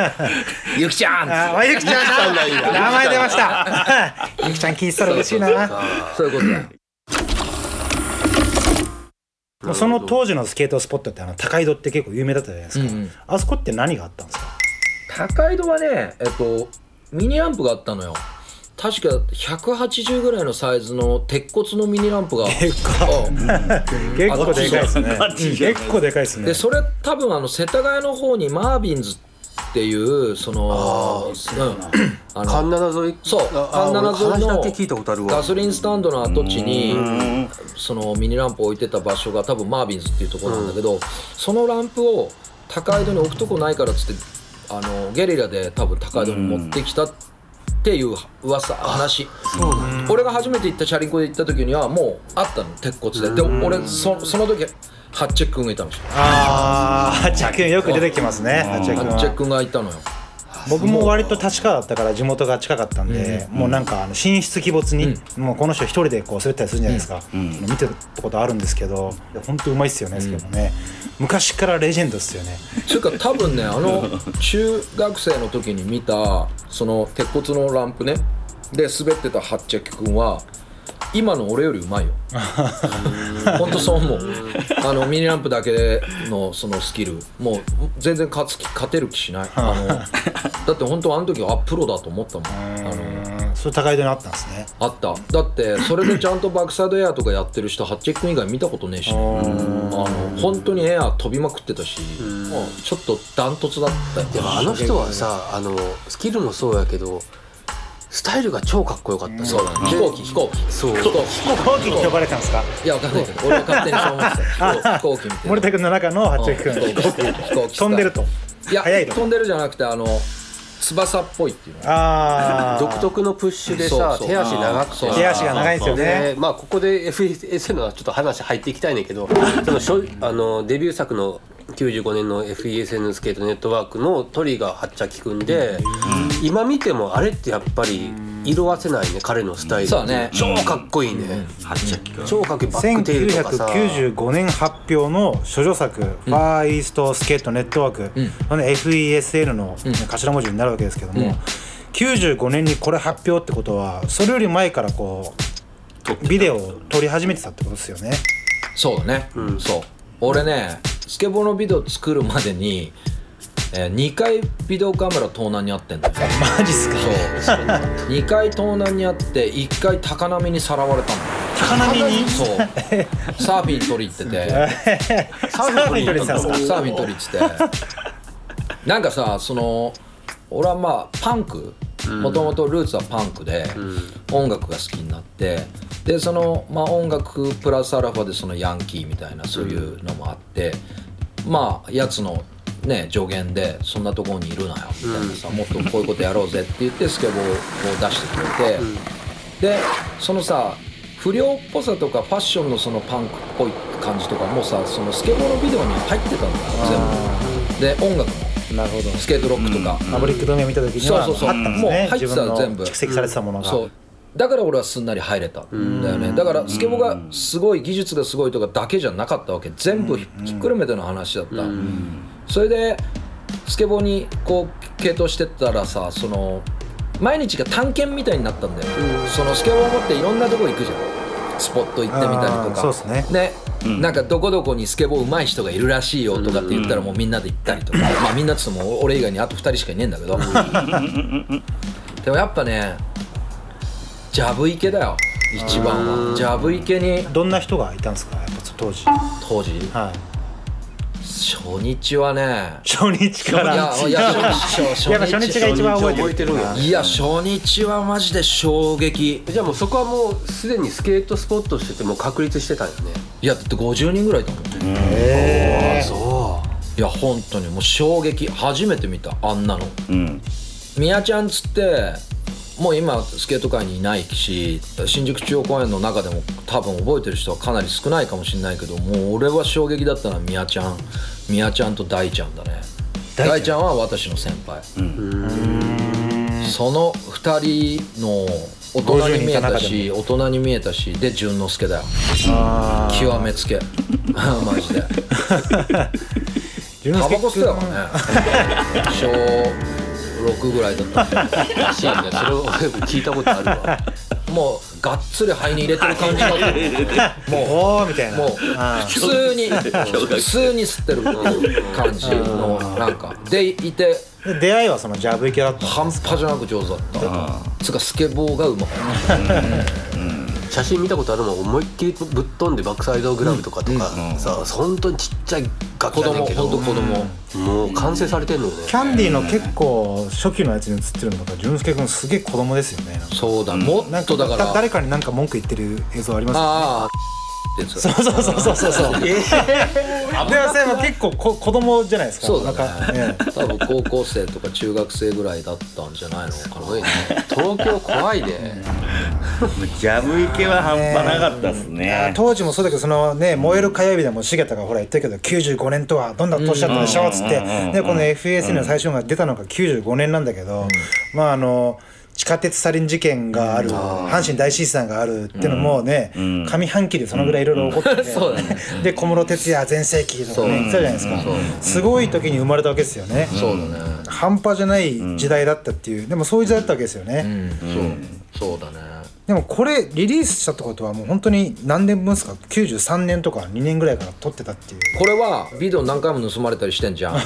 Speaker 5: 「ゆきちゃん!」
Speaker 4: あおゆきちゃん。だ名前出ました。ゆきちゃん聞いてたら嬉しいな。
Speaker 5: そういうことだ。よ
Speaker 4: もうその当時のスケートスポットってあの高井戸って結構有名だったじゃないですか、
Speaker 5: うんうん。
Speaker 4: あそこって何があったんですか？
Speaker 5: 高井戸はねえっとミニランプがあったのよ。確か180ぐらいのサイズの鉄骨のミニランプが。
Speaker 4: 結構
Speaker 5: うん。
Speaker 4: 結構でかいですね。結構でかいですね。
Speaker 5: でそれ多分あの世田谷の方にマービンズっていうそのうん。あ
Speaker 6: カン
Speaker 5: の
Speaker 6: ナナ沿い？
Speaker 5: そう
Speaker 6: あ
Speaker 5: カンナナ沿いのガソリンスタンドの跡地にそのミニランプを置いてた場所が多分マービンズっていうところなんだけど、そのランプを高井戸に置くとこないからっつってあのゲリラで多分高井戸に持ってきたっていう噂話。俺が初めて行ったチャリンコで行った時にはもうあったの鉄骨で。で俺そその時ハッチェックンがいたの。
Speaker 4: ああ八チ君よく出てきますね。八チ君は。
Speaker 5: ハッチェックンがいたのよ。
Speaker 4: 僕も割と立川だったから地元が近かったんで、もうなんかあの寝室鬼没に、もうこの人一人でこう滑ったりするんじゃないですか、見てたことあるんですけど本当うまいっすよねですけどね、昔からレジェンドっすよね。
Speaker 5: それから多分ねあの 中学生の時に見たその鉄骨のランプね。で滑ってたハッチェック君は今の俺よりうまいよ。本当そう思う。あのミニランプだけのそのスキル。もう全然勝つ気勝てる気しない。あのだって本当あの時はあプロだと思ったもん。あの
Speaker 4: うんそれ高井戸にあったんですね。
Speaker 5: あった。だってそれでちゃんとバックサイドエアとかやってる人ハッチェック君以外見たことねえし、あの本当にエア飛びまくってたし、もうちょっとダントツだったよ。
Speaker 6: でもあの人はさあのスキルもそうやけどスタイルが超かっこよかった。
Speaker 5: そうだね。飛行機飛行機。
Speaker 6: そう。
Speaker 5: 飛行機
Speaker 4: 飛行機に呼ばれたんですか？
Speaker 5: いやわかんない。けど俺は勝手にそう思ってた飛行機みたいな
Speaker 4: 森田君の中の八チ君。
Speaker 5: うん。飛行機飛行機
Speaker 4: 飛んでると。
Speaker 5: いや
Speaker 4: 速いと。
Speaker 5: 飛んでるじゃなくてあの翼っぽいっていうの。
Speaker 4: ああ
Speaker 6: 独特のプッシュでさ
Speaker 5: そうそう。
Speaker 6: 手足長くて。
Speaker 5: そう
Speaker 4: 手足が長いんですよ
Speaker 6: で
Speaker 4: ね
Speaker 6: まあここで FES のはちょっと話入っていきたいねんけどそのしょあのデビュー作の95年の FESN スケートネットワークのトリガーはっちゃきくんで、今見てもあれってやっぱり色あせないね彼のスタイル。
Speaker 5: そうだね。
Speaker 6: 超かっこいいね、
Speaker 2: はっちゃきくん。
Speaker 6: 超かっこいいバックテールとかさ。
Speaker 4: 1995年発表の処女作「ファーイーストスケートネットワーク」これね FESN の頭文字になるわけですけども、95年にこれ発表ってことはそれより前からこうビデオを撮り始めてたってことですよね。
Speaker 5: そうだね、そう。俺ねスケボーのビデオ作るまでに、えー、2回ビデオカメラ盗難にあってんだよ。
Speaker 4: マジっすか？
Speaker 5: そう。2回盗難にあって1回高波にさらわれたの。
Speaker 4: 高波に？
Speaker 5: そう。サーフィン取り行ってて。
Speaker 4: サーフィン撮りてたんですか？
Speaker 5: サーフィン取りっつってなんかさその俺はまあパンク？もともとルーツはパンクで音楽が好きになってでそのまあ音楽プラスアルファでそのヤンキーみたいなそういうのもあってまあやつのね助言でそんなところにいるなよみたいなさもっとこういうことやろうぜって言ってスケボーを出してくれてでそのさ不良っぽさとかファッションのそのパンクっぽい感じとかもさそのスケボーのビデオに入ってたんだよ全部。で音楽も。
Speaker 4: なるほど。
Speaker 5: スケートロックとか、
Speaker 4: パブリックドメを見た時にはあ
Speaker 5: そうそうそう。
Speaker 4: ったんです
Speaker 5: もう入ってた
Speaker 4: ね自分の
Speaker 5: 全部。
Speaker 4: 蓄積されてたものが。
Speaker 5: そうだから俺はすんなり入れたんだよね。だからスケボーがすごい技術がすごいとかだけじゃなかったわけ。全部ひっくるめての話だった。それでスケボーにこう傾倒してったらさその毎日が探検みたいになったんだよ。そのスケボーを持っていろんなとこ行くじゃん。スポット行ってみたりとか。
Speaker 4: そうっすね。
Speaker 5: なんかどこどこにスケボー上手い人がいるらしいよとかって言ったらもうみんなで行ったりとか、まあみんなっつっても俺以外にあと2人しかいねえんだけど。でもやっぱねジャブ池だよ一番は。ジャブ池に。
Speaker 4: どんな人がいたんですか？やっぱ当時。
Speaker 5: 当時？
Speaker 4: はい。
Speaker 5: 初日はね。
Speaker 4: 初日から。
Speaker 5: いやいや初日
Speaker 4: やっぱ初日が一番覚えてる
Speaker 5: いや初日はマジで衝撃。
Speaker 6: じゃあもうそこはもうすでにスケートスポットとしてもう確立してたんよね。
Speaker 5: いやだって50人ぐらいいたもんね。
Speaker 4: へえ
Speaker 6: そ
Speaker 5: いや本当にもう衝撃初めて見たあんなの。
Speaker 2: うん。
Speaker 5: みやちゃんつってもう今スケート界にいないし新宿中央公園の中でも多分覚えてる人はかなり少ないかもしれないけどもう俺は衝撃だったのはみやちゃん。みやちゃんと大ちゃんだね。
Speaker 4: 大ちゃん。
Speaker 5: 大ちゃんは私の先輩。その2人の大人に見えたし大人に見えたしで淳之介だよ。極めつけ。マジで。
Speaker 4: 純
Speaker 5: タバコ
Speaker 4: 介
Speaker 5: 吸ってたからね。小6ぐらいだった。
Speaker 6: うらしいよねそれを俺聞いたことあるわ。
Speaker 5: もうがっつり肺に入れてる感じだったもう
Speaker 4: おおみたいな。
Speaker 5: もう
Speaker 4: あ
Speaker 5: 普通に 普通に吸ってる感じのなんか。でいて。
Speaker 4: ーで出会いはそのジャブ池だった
Speaker 5: 半端じゃなく上手だった。つうかスケボーがうまかった
Speaker 6: 写真見たことあるもん思いっきりぶっ飛んでバックサイドグラブとかとか。さ本当にちっちゃい楽
Speaker 5: 子供
Speaker 6: 器だけど。
Speaker 5: ほんと子供。
Speaker 6: もう完成されてんのよね。
Speaker 4: キャンディーの結構初期のやつに映ってるのとか純介君すげえ子供ですよね。
Speaker 5: そうだも
Speaker 4: なん
Speaker 5: っとだから。
Speaker 4: 誰かになんか文句言ってる映像ありますよね。
Speaker 5: ああって
Speaker 4: そうそうそうそうそう。そ う。でもそれも結構こ子供じゃないですか。
Speaker 5: そうだ
Speaker 4: なんか
Speaker 5: ね
Speaker 4: え。
Speaker 5: 多分高校生とか中学生ぐらいだったんじゃないのかな。
Speaker 6: 東京怖いで。
Speaker 2: ジャブ池は半端なかったっす
Speaker 4: え
Speaker 2: ね
Speaker 4: 当時もそうだけどそのね燃える火曜日でも重田がほら言ったけど95年とはどんな年だったでしょうっつって。
Speaker 2: うんうんうんうん
Speaker 4: でこの FAS の最初が出たのが95年なんだけどまああの地下鉄サリン事件がある阪神大震災があるっていうのもね上半期でそのぐらいいろいろ起こってて で小室哲哉全盛期とかね。言ってたじゃないですか。すごい時に生まれたわけですよね。
Speaker 5: そうだね。
Speaker 4: 半端じゃない時代だったっていうでもそういう時代だったわけですよね、
Speaker 5: うん。そう。そうだね
Speaker 4: でもこれリリースしたってことはもう本当に何年分ですか？93年とか2年ぐらいから撮ってたっていう。
Speaker 5: これはビデオ何回も盗まれ たりしてんじゃん。で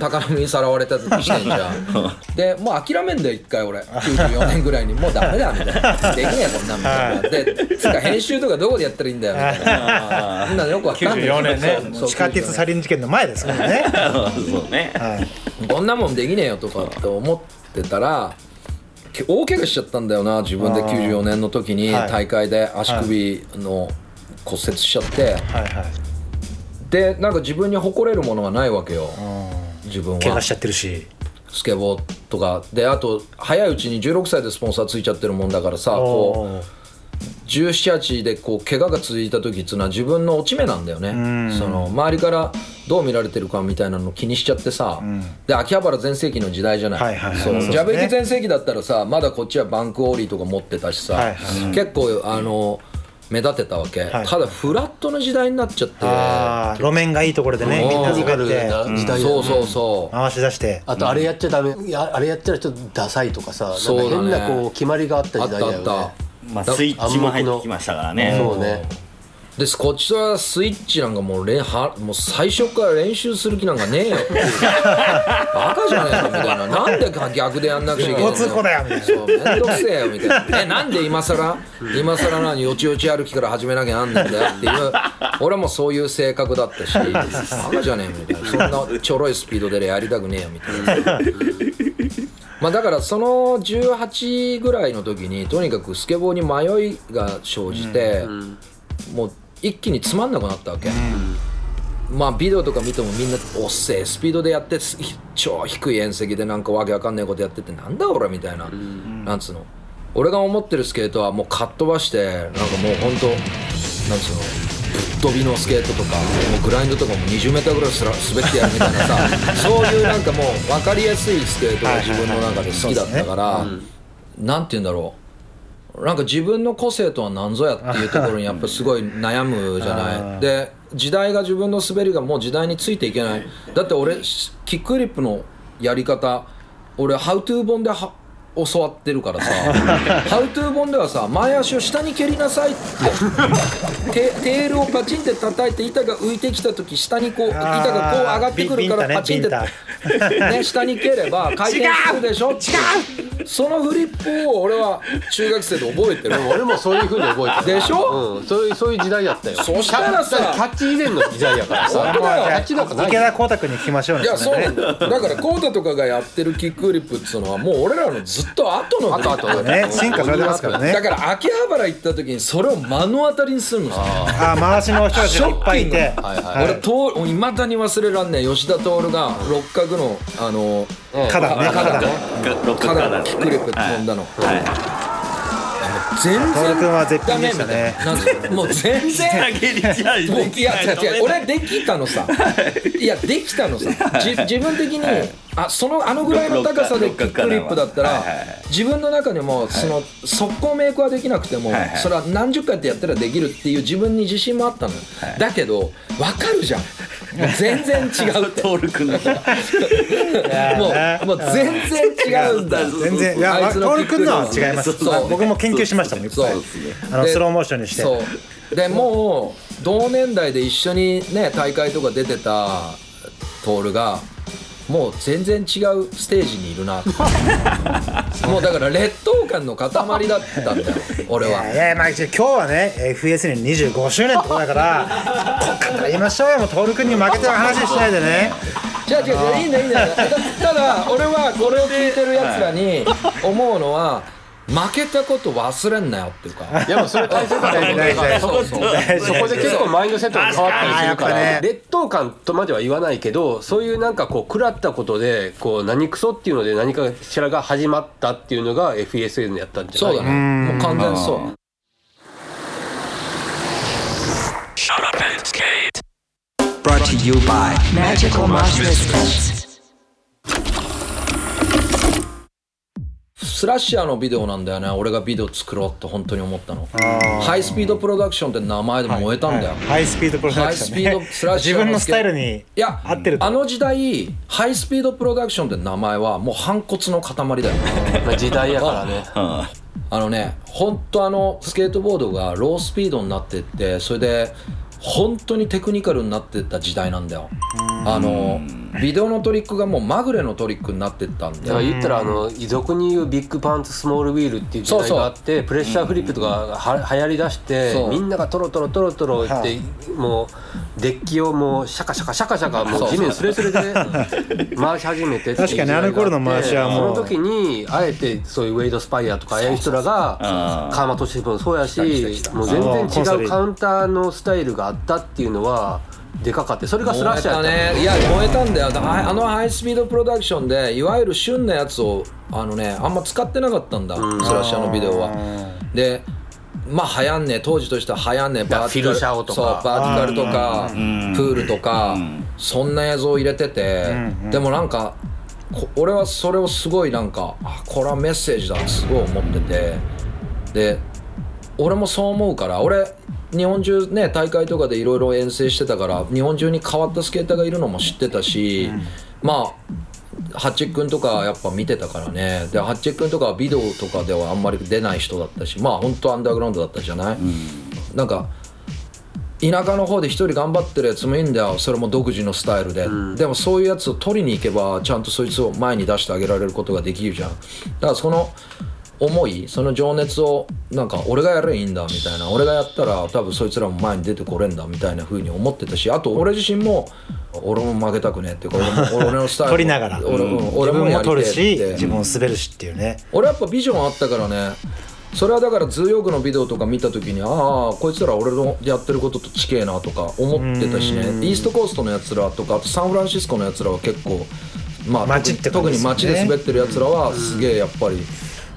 Speaker 5: 宝物にさらわれたりしてんじゃん。でもう諦めんだよ一回俺。94年ぐらいに。もうダメだみたいな。できねえこんなん。みたい。なでつうか編集とかどこでやったらいいんだよみたいな。そんなのよくわかんない。
Speaker 4: 94年ね。地下鉄サリン事件の前ですからね。
Speaker 2: そうね。
Speaker 4: はい。
Speaker 5: こんなもんできねえよとかって思ってたらけ大怪我しちゃったんだよな自分で94年の時に
Speaker 4: はい。
Speaker 5: 大会で足首の骨折しちゃって。
Speaker 4: はいはい。
Speaker 5: でなんか自分に誇れるものがないわけよ。自分は。
Speaker 4: 怪我しちゃってるし。
Speaker 5: スケボーとか。であと早いうちに16歳でスポンサーついちゃってるもんだからさこう1718でこう怪我が続いた時っていうのは自分の落ち目なんだよね。その周りからどう見られてるかみたいなの気にしちゃってさ、で秋葉原全盛期の時代じゃない、
Speaker 4: はいはい
Speaker 5: ジャブ駅全盛期だったらさまだこっちはバンクオーリーとか持ってたしさ、
Speaker 4: はいはい
Speaker 5: 結構あの目立ってたわけ、
Speaker 4: はい
Speaker 5: ただフラットの時代になっちゃって。
Speaker 4: 路面がいいところでね
Speaker 5: うん。
Speaker 4: みんな
Speaker 6: テクニカル
Speaker 4: 滑って
Speaker 6: な時代だよね。
Speaker 5: そうそうそう。
Speaker 4: 回し出して。
Speaker 6: あとあれやっちゃダメいやあれやったらちょっとダサいとかさ
Speaker 5: ね。
Speaker 6: 変なこう決まりがあった時代だよね。
Speaker 5: あった
Speaker 2: まあスイッチも入ってきましたからね。
Speaker 6: そうね。
Speaker 5: でこっちはスイッチなんかもうれんはもう最初から練習する気なんかねえよ。バカじゃねえかみたいな。なんで逆でやんなくちゃいけないのそうめんどくせえよみたいな。えなんで今更？今更何よちよち歩きから始めなきゃなんねんだよっていう。俺もそういう性格だったし。バカじゃねえよみたいな。そんなちょろいスピードでやりたくねえよみたいなまあだからその18ぐらいの時にとにかくスケボーに迷いが生じて、もう一気につまんなくなったわけ、まあビデオとか見てもみんなおっせえスピードでやってす超低い縁石でなんかわけわかんないことやっててなんだ俺みたいな、なんつうの。俺が思ってるスケートはもうかっ飛ばしてなんかもうほんとなんつうのぶっ飛びのスケートとかもうグラインドとかも 20m ぐらいすら滑ってやるみたいなさ そういうなんかもう分かりやすいスケートが自分の中で好きだったから、なんて言うんだろう。なんか自分の個性とは何ぞやっていうところにやっぱりすごい悩むじゃない。で時代が自分の滑りがもう時代についていけない。だって俺キックフリップのやり方俺ハウトゥー本では教わってるからさ「ハウトゥー本」ではさ前足を下に蹴りなさいって。テテールをパチンって叩いて板が浮いてきた時下にこう板がこう上がってくるからパチンって
Speaker 4: ね
Speaker 5: 下に蹴れば回転するでしょ。違うそのフリップを俺は中学生で覚えてる。
Speaker 6: 俺もそういう風に覚えてる。
Speaker 5: でしょ？
Speaker 6: うん、そういうそういう時代だったよ。
Speaker 5: そしたらさ
Speaker 6: キャキャッチ以前の時代やからさ。キャッチなんかない
Speaker 4: 池田光太君に聞きましょうね
Speaker 5: いやそうなんだよ。だからコータとかがやってるキックフリップっていうのはもう俺らのずっと後の
Speaker 6: 後々
Speaker 4: ね進化されてますからね。
Speaker 5: だから秋葉原行った時にそれを目の当たりにするのさ
Speaker 4: あ回しの人たちがいっぱいいて。
Speaker 6: はいはい。
Speaker 5: 俺といまだに忘れらんねえ吉田徹が六角のあの
Speaker 4: 花壇ね花壇ね。
Speaker 2: ロック
Speaker 5: カナ
Speaker 2: カナ
Speaker 5: のキックフリップ飛んだの、
Speaker 2: はい。
Speaker 5: 全
Speaker 4: 徹君
Speaker 5: 然
Speaker 4: は絶品でしたね。
Speaker 5: もう全然。
Speaker 2: 投げりじゃ
Speaker 5: もういや違う違う。俺できたのさ。いやできたのさ。じ自分的に、あそのあのぐらいの高さでキックフリップだったら自分の中でもその速攻メイクはできなくてもそれは何十回ってやったらできるっていう自分に自信もあったのよ。だけど分かるじゃん。もう全然違うって。
Speaker 2: トール君の。
Speaker 5: もうもう全然違うんだ。
Speaker 4: 全然。いや
Speaker 5: あいつの
Speaker 4: 徹君のは違います。
Speaker 5: そう。
Speaker 4: 僕も研究しましたもん。いっぱい。
Speaker 5: そう
Speaker 4: あの
Speaker 5: で
Speaker 4: スローモーションにして。
Speaker 5: そう。でもう同年代で一緒にね大会とか出てた徹がもう全然違うステージにいるな。もうだから劣等感の塊だったんだよ俺は。い
Speaker 4: やいやまあ今日はね FS に25周年ってことだからこっから言いましょうよ。もう徹君に負けてる話しないでね。
Speaker 5: 違う違う違ういいんだいいんだたただ俺はこれを聞いてるやつらに思うのは負けたこと忘れんなよっていうか。
Speaker 6: いやもうそれ大切だね
Speaker 4: 大事大事
Speaker 6: そこで結構マインドセットが変わったりするから。
Speaker 4: ね
Speaker 6: 劣等感とまでは言わないけどそういうなんかこう食らったことでこう何クソっていうので何かしらが始まったっていうのが FSN やったんじゃない？
Speaker 5: そうだね。もう完全にそう.
Speaker 3: Brought to you by Magical Monsters.
Speaker 5: スラッシャーのビデオなんだよね。俺がビデオ作ろうって本当に思ったの。ハイスピードプロダクションって名前で燃えたんだよ、
Speaker 4: はいハイスピードプロダクションね。
Speaker 5: ハイスピードスラッシャー
Speaker 4: 自分のスタイルに
Speaker 5: いや
Speaker 4: 合ってると
Speaker 5: あの時代ハイスピードプロダクションって名前はもう反骨の塊だよ。
Speaker 6: ま あ時代やからね。
Speaker 5: あのね本当あのスケートボードがロースピードになってってそれで本当にテクニカルになってった時代なんだよ。あのビデオのトリックがもうまぐれのトリックになってったんだよ。
Speaker 6: だから言ったらあの俗に言う Big Pants Small Wheel っていう時代があってプレッシャーフリップとかがは流行りだしてみんながトロトロトロトロってもうデッキをもうシャカシャカシャカシャカもう地面スレスレで 回し始めて
Speaker 4: 確かにあの頃の回しはもう。
Speaker 6: その時にあえてそういうウェイドスパイアとかああいう人らが川間俊彦もそうやしもう全然違うカウンターのスタイルがあったっていうのはでかかってそれがスラッシャー
Speaker 5: ね。いや燃えたんだよ。だあのハイスピードプロダクションでいわゆる旬なやつをあのねあんま使ってなかったんだ、スラッシャーのビデオは。でまあ流行んね当時としては流行んねバーティカルそうバーティカルとかプールとかそんな映像を入れてて。でもなんかこ俺はそれをすごいなんかあこれはメッセージだってすごい思ってて。で俺もそう思うから俺日本中ね大会とかでいろいろ遠征してたから日本中に変わったスケーターがいるのも知ってたし、まあハッチェ君とかやっぱ見てたからね。でハッチェ君とかはビデオとかではあんまり出ない人だったしまあ本当アンダーグラウンドだったじゃない、なんか田舎の方で一人頑張ってるやつもいいんだよ。それも独自のスタイルで、でもそういうやつを取りに行けばちゃんとそいつを前に出してあげられることができるじゃん。だからその思いその情熱をなんか俺がやればいいんだみたいな俺がやったら多分そいつらも前に出てこれんだみたいな風に思ってたしあと俺自身も俺も負けたくねえっていうか俺のスタイル
Speaker 4: 撮 りながら。
Speaker 5: 俺,、うん。
Speaker 4: 自
Speaker 5: 俺もやりてえって。
Speaker 4: し自分も滑るしっていうね。
Speaker 5: 俺やっぱビジョンあったからね。それはだからズーヨークのビデオとか見た時にああこいつら俺のやってることと近えなとか思ってたしね。イーストコーストのやつらとかあとサンフランシスコのやつらは結構まあ特に街で滑ってるやつらはすげえやっぱり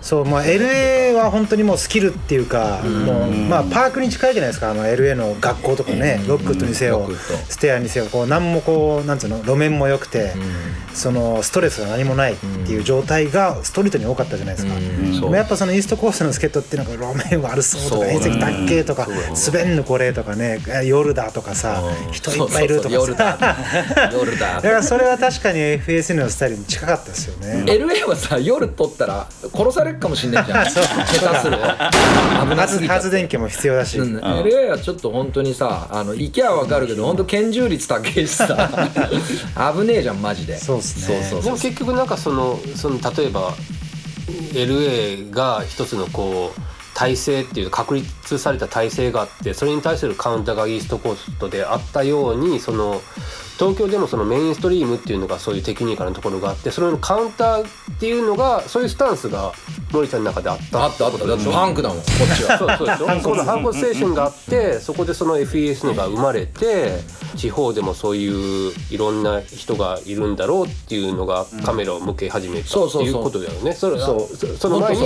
Speaker 4: そうまあ LA は本当にもうスキルっていうかもうまあパークに近いじゃないですか。あの LA の学校とかねロックウッドにせよステアにせよこう何もこうなんつうの路面も良くてそのストレスが何もないっていう状態がストリートに多かったじゃないですか。でもやっぱそのイーストコーストのスケートっていうのが路面悪そうとか遠石だっけとか滑んのこれとかね夜だとかさ
Speaker 5: うん。
Speaker 4: 人いっぱいいるとかさ。
Speaker 5: だ。夜だ。
Speaker 4: だからそれは確かに FSN のスタイルに近かったですよね。
Speaker 5: LA はさ夜撮ったら殺されるかもしんないじゃん下手する危なす
Speaker 4: 発
Speaker 5: ぎた
Speaker 4: 発電機も必要だし、
Speaker 5: うん。LA はちょっと本当にさあの行きゃ分かるけど本当拳銃率高いしさ。危ねえじゃんマジで。
Speaker 4: そうっすね。
Speaker 5: そうそう
Speaker 6: でも結局なんかそのその例えば LA が一つのこう体制っていう確立された体制があってそれに対するカウンターがイーストコーストであったようにその東京でもそのメインストリームっていうのがそういうテクニカルなところがあってそれのカウンターっていうのがそういうスタンスが森ちゃんの中であった。
Speaker 5: あったあった。だってパンクだもんこっちは。
Speaker 6: そうそうでしょその反骨精神があってそこでその FES のが生まれて地方でもそう。いういろんな人がいるんだろうっていうのがカメラを向け始めたっていうことだよね。それ
Speaker 5: そう。
Speaker 6: そその前に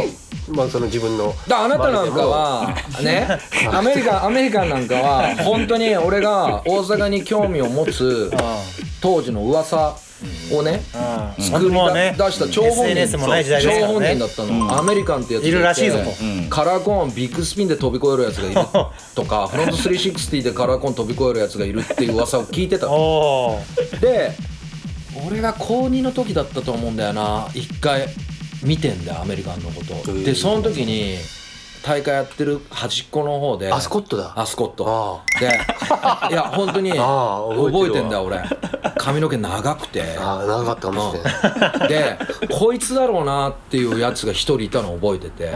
Speaker 5: 本
Speaker 6: まあその自分の
Speaker 5: だあなたなんかはねアメリカンアメリカンなんかは本当に俺が大阪に興味を持つ当時の噂をね
Speaker 4: うん。
Speaker 5: 作り
Speaker 4: もうね
Speaker 5: 出した張本人本人だ
Speaker 4: ね
Speaker 5: ったの、アメリカンってやつが
Speaker 4: いるらしいぞと。
Speaker 5: カラーコーンビッグスピンで飛び越えるやつがいるとか フロント360でカラーコーン飛び越えるやつがいるっていう噂を聞いてた。で俺が高2の時だったと思うんだよな。一回見てんだよアメリカンのこと。でその時に大会やってる端っこの方で。
Speaker 6: アスコットだ。
Speaker 5: アスコット
Speaker 6: あ
Speaker 5: でいや本当に
Speaker 6: ああ覚えて
Speaker 5: んだよ俺。髪の毛長くて。
Speaker 6: ああ長かったかもしれない。
Speaker 5: でこいつだろうなっていうやつが一人いたのを覚えてて。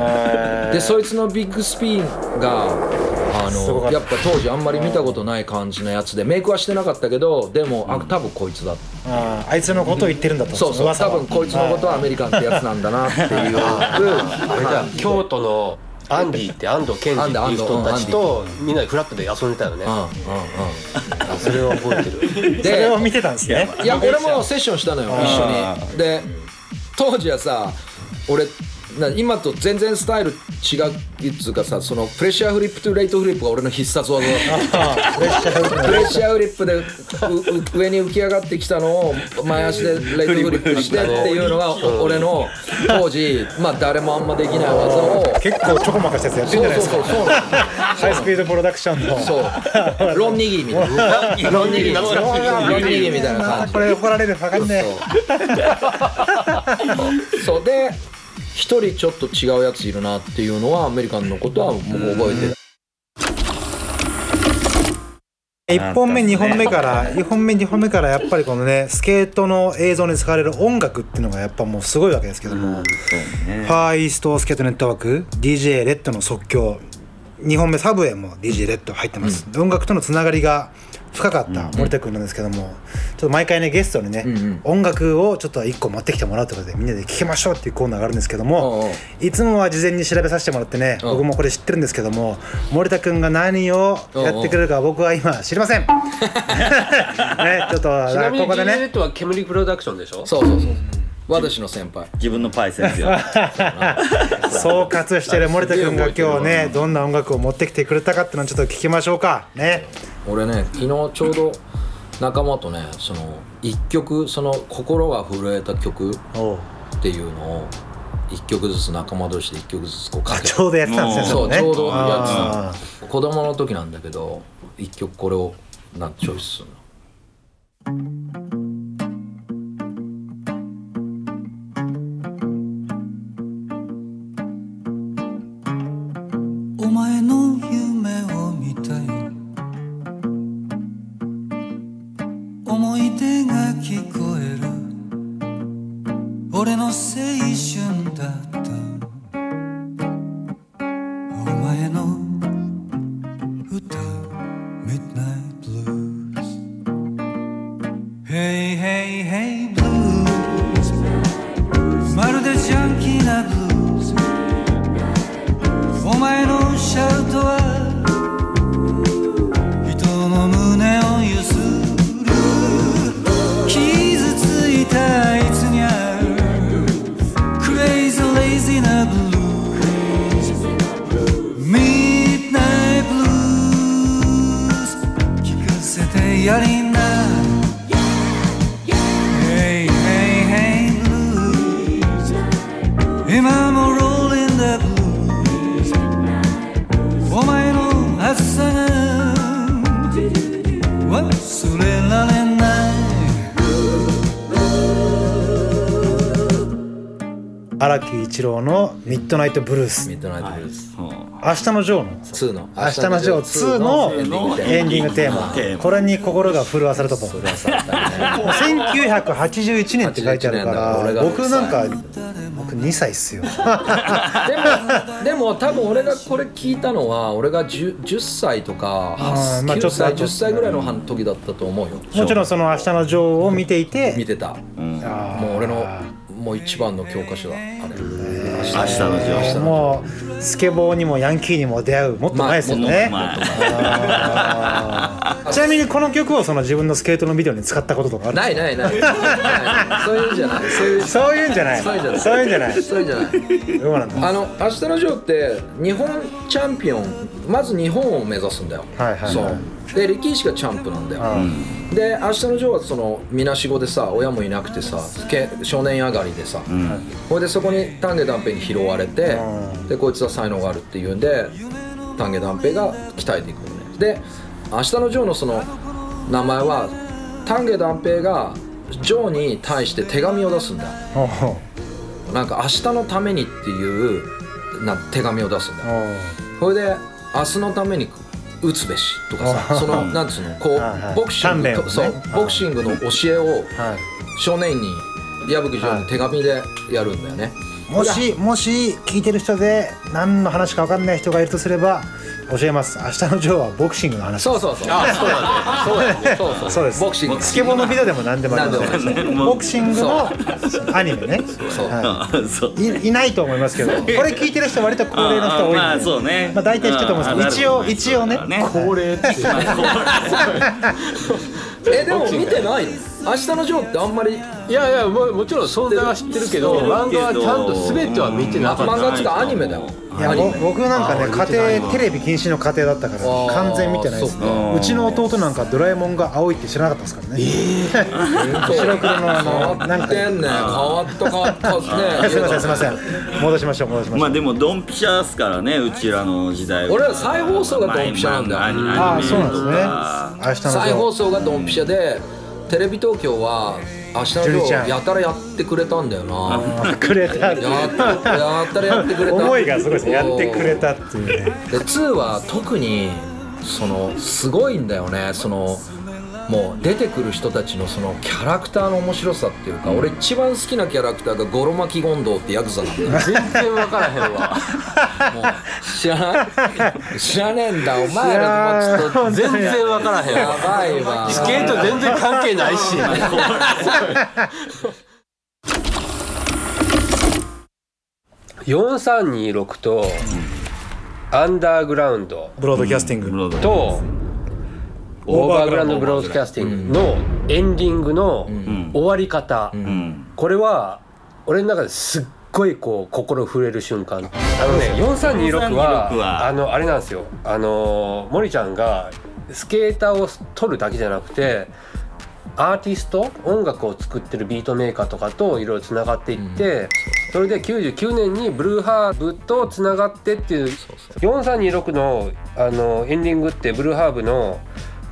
Speaker 5: でそいつのビッグスピンがあのやっぱ当時あんまり見たことない感じのやつでメイクはしてなかったけどでもあ多分こいつだ。
Speaker 4: あーあいつのことを言ってるんだと。
Speaker 5: そうそう多分こいつのことはアメリカンってやつなんだなっていう。
Speaker 6: 京都のアンディって安藤健二っていう人たちとみんなでフラットで遊んでたよね。
Speaker 5: うんうん
Speaker 6: あそれは覚えてる。
Speaker 5: うん
Speaker 4: それを
Speaker 5: で
Speaker 4: 見てたんですね。
Speaker 5: いや俺もセッションしたのよ一緒に。で当時はさ俺な今と全然スタイル違うっつうかさそのプレッシャーフリップとレイトフリップが俺の必殺技。だった
Speaker 4: プレッシャー
Speaker 5: フリップで上に浮き上がってきたのを前足でレイトフリップしてっていうのがお俺の当時まあ誰もあんまできない技を。
Speaker 4: 結構ちょこまかしたやつやってんじゃないですか。ハイスピードプロダクションの。
Speaker 5: そう。ロンニギーみたいな。ロンニギーロンニギーみたいな感じ。
Speaker 4: これ怒られる分かんね。
Speaker 5: そうで一人ちょっと違うやついるなっていうのはアメリカンのことはもう覚えてる。
Speaker 4: え1本目2本目から1本目2本目からやっぱりこのねスケートの映像に使われる音楽っていうのがやっぱもうすごいわけですけども、ファーイーストスケートネットワーク DJ レッドの即興。2本目サブウェイも DJ レッド入ってます、音楽とのつながりが深かった森田君なんですけども、ちょっと毎回ねゲストにね、
Speaker 5: んうん。
Speaker 4: 音楽をちょっと1個持ってきてもらうということでみんなで聴きましょうっていうコーナーがあるんですけども、
Speaker 5: おうおう。
Speaker 4: いつもは事前に調べさせてもらってね、
Speaker 5: うん
Speaker 4: 僕もこれ知ってるんですけども森田君が何をやってくれるか僕は今知りません。ねちょっと
Speaker 6: ちなみに
Speaker 4: ここでね。
Speaker 6: は煙プロダクションでしょ？
Speaker 5: そうそうそう私の先輩。
Speaker 2: 自分のパイセンスよ。
Speaker 4: 総括してる森田君が今日ねどんな音楽を持ってきてくれたかっていうのをちょっと聞きましょうか。ね
Speaker 5: 俺ね昨日ちょうど仲間とねその一曲その心が震えた曲っていうのを一曲ずつ仲間同士で一曲ずつこうかけ
Speaker 4: あちょうどやってたんですね
Speaker 5: そうちょうどやって
Speaker 4: あ
Speaker 5: た子供の時なんだけど一曲これをなチョイスするの
Speaker 4: 荒木一郎のミッドナイトブルース。
Speaker 5: ミッドナイトブルース。
Speaker 4: 明日のジョーの
Speaker 5: ？2の。
Speaker 4: 明日のジョー2のエンディングテーマ。これに心が震わされたと
Speaker 5: それはさだね
Speaker 4: 1981年って書いてあるか
Speaker 5: 81年だから
Speaker 4: 僕なんか僕2歳っすよ。
Speaker 5: でもでも多分俺がこれ聞いたのは俺が 10, 10歳とか9
Speaker 4: あーまあちょっと
Speaker 5: 歳10歳ぐらいの時だったと思うよ。
Speaker 4: もちろんその明日のジョーを見ていて。
Speaker 5: 見てた。
Speaker 4: あー。
Speaker 5: もう俺のもう一番の教科書だあれ。
Speaker 2: 明日のジョー
Speaker 4: もうスケボーにもヤンキーにも出会うもっと前ですよね、ちなみにこの曲をその自分のスケートのビデオに使ったこととかある
Speaker 5: ないないない。そういうんじゃない。そういう
Speaker 4: そういうんじゃない。
Speaker 5: そういうんじゃない。
Speaker 4: そういうんじゃない。
Speaker 5: そういうんじゃない。
Speaker 4: どうなんだ？
Speaker 5: あの明日のジョーって日本チャンピオンまず日本を目指すんだよ、
Speaker 4: はいはいはい。
Speaker 5: そうで力石がチャンプなんだよ、で明日のジョーはそのみなしごでさ親もいなくてさけ少年上がりでさ、ほいでそこに丹下断平に拾われて、でこいつは才能があるっていうんで丹下断平が鍛えていくのね。で明日のジョーのその名前は丹下断平がジョーに対して手紙を出すんだ。なんか明日のためにっていうな手紙を出すんだよ
Speaker 4: おう。
Speaker 5: それで明日のために打つべしとかさそのなんつうのこ
Speaker 4: う
Speaker 5: ボクシングそうボクシングの教えを
Speaker 4: はい。
Speaker 5: 少年院に矢吹城に手紙でやるんだよね、
Speaker 4: もしもし聞いてる人で何の話か分かんない人がいるとすれば教えます。明日のジョーはボクシングの話。
Speaker 5: そうそうそう。
Speaker 6: あそうそうだねそうそう
Speaker 4: そうです。
Speaker 5: ボクシング。
Speaker 4: スケボーのビデオでも何でもあります。ボクシングのアニメね。
Speaker 5: そう。
Speaker 4: は
Speaker 2: そう。
Speaker 4: い。いいないと思いますけどこれ聞いてる人割と高齢の人多いんで
Speaker 2: まあそうね。
Speaker 4: まあ大体知ってると思うんですけど
Speaker 2: あ
Speaker 4: 一応一応ね。
Speaker 2: 高齢って
Speaker 5: えでも見てないの？明日のジョーってあんまり？
Speaker 6: いやいやももちろん存在は知ってるけど漫画はちゃんと全ては見てなかった。
Speaker 5: 漫画っつうかアニメだよ
Speaker 4: いや僕なんかね家庭テレビ禁止の家庭だったから完全見てないですうちの弟なんかドラえもんが青いって知らなかったですからね 白黒のあの
Speaker 5: 変
Speaker 4: なんか
Speaker 5: わってんね変わった 変わったね。
Speaker 4: すいませんすいません。戻しましょう戻しましょう。
Speaker 2: まあでもドンピシャっすからねうちらの時代は。
Speaker 5: 俺ら再放送がドンピシャなんだ
Speaker 4: ああそうなんですね。
Speaker 2: とか
Speaker 4: 明日の
Speaker 5: 再放送がドンピシャでテレビ東京は明日のジョ
Speaker 4: ジュリちゃん。
Speaker 5: ーやたらやってくれたんだよな。
Speaker 4: あくれた
Speaker 5: やったやったらやってくれた。
Speaker 4: 思いがすごいです。ねやってくれたっていうね。
Speaker 5: で2は特にそのすごいんだよね。そのもう出てくる人たちのそのキャラクターの面白さっていうか、俺一番好きなキャラクターがゴロマキゴンドウってヤクザなんだよ。
Speaker 6: 全然分からへんわ。
Speaker 5: もう知らない知らねえんだお前らもちょっと
Speaker 6: 全然分からへん。
Speaker 5: や
Speaker 6: わ
Speaker 5: ばいわ。
Speaker 6: スケート全然関係ないし。4326とアンダーグラウンド。
Speaker 4: ブロードキャスティング。
Speaker 2: ブロード
Speaker 6: とオーバーグラウンドブロードキャスティングのエンディングの終わり方、
Speaker 2: うん。
Speaker 6: これは俺の中ですっごいこう心震える瞬間。あのね4326
Speaker 2: 4326
Speaker 6: は
Speaker 2: は。
Speaker 6: あのあれなんですよ。あの森ちゃんがスケーターを撮るだけじゃなくてアーティスト音楽を作ってるビートメーカーとかといろいろつながっていって、それで99年にブルーハーブとつながってっていう4326のあのエンディングってブルーハーブの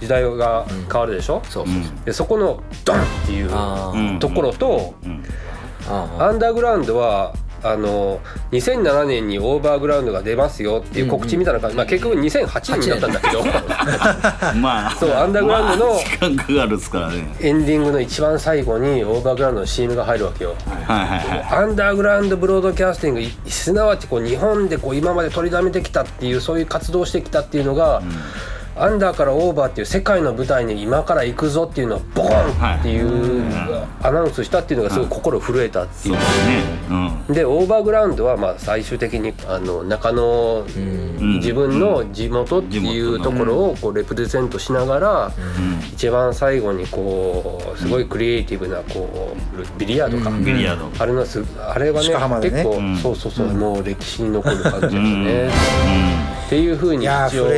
Speaker 6: 時代が変わるでしょ、
Speaker 5: そう。
Speaker 6: でそこのドンっていうところと、
Speaker 5: あ
Speaker 6: アンダーグラウンドはあの2007年にオーバーグラウンドが出ますよっていう告知みたいな感じ、まあ、結局2008年だったんだけど。
Speaker 2: まあ
Speaker 6: そうアンダーグラウンドの
Speaker 2: まあ時間かかるっすからね。
Speaker 6: エンディングの一番最後にオーバーグラウンドの CM が入るわけよ。
Speaker 2: はいはいはい
Speaker 6: アンダーグラウンドブロードキャスティングいすなわちこう日本でこう今まで取りだめてきたっていうそういう活動をしてきたっていうのが、アンダーからオーバーっていう世界の舞台に今から行くぞっていうのをボーンっていうアナウンスしたっていうのがすごい心震えたっていう
Speaker 2: そうですね。うん。
Speaker 6: でオーバーグラウンドはまあ最終的にあの中野
Speaker 2: うん
Speaker 6: 自分の地元っていうところをこうレプレゼントしながら一番最後にこうすごいクリエイティブなこうビリヤードか、
Speaker 2: ビリヤード。
Speaker 6: あれのすあれはね結構、
Speaker 2: うん。
Speaker 6: そうそうそう、もう歴史に残る感じですね。
Speaker 2: うん。
Speaker 6: っていうふうに一応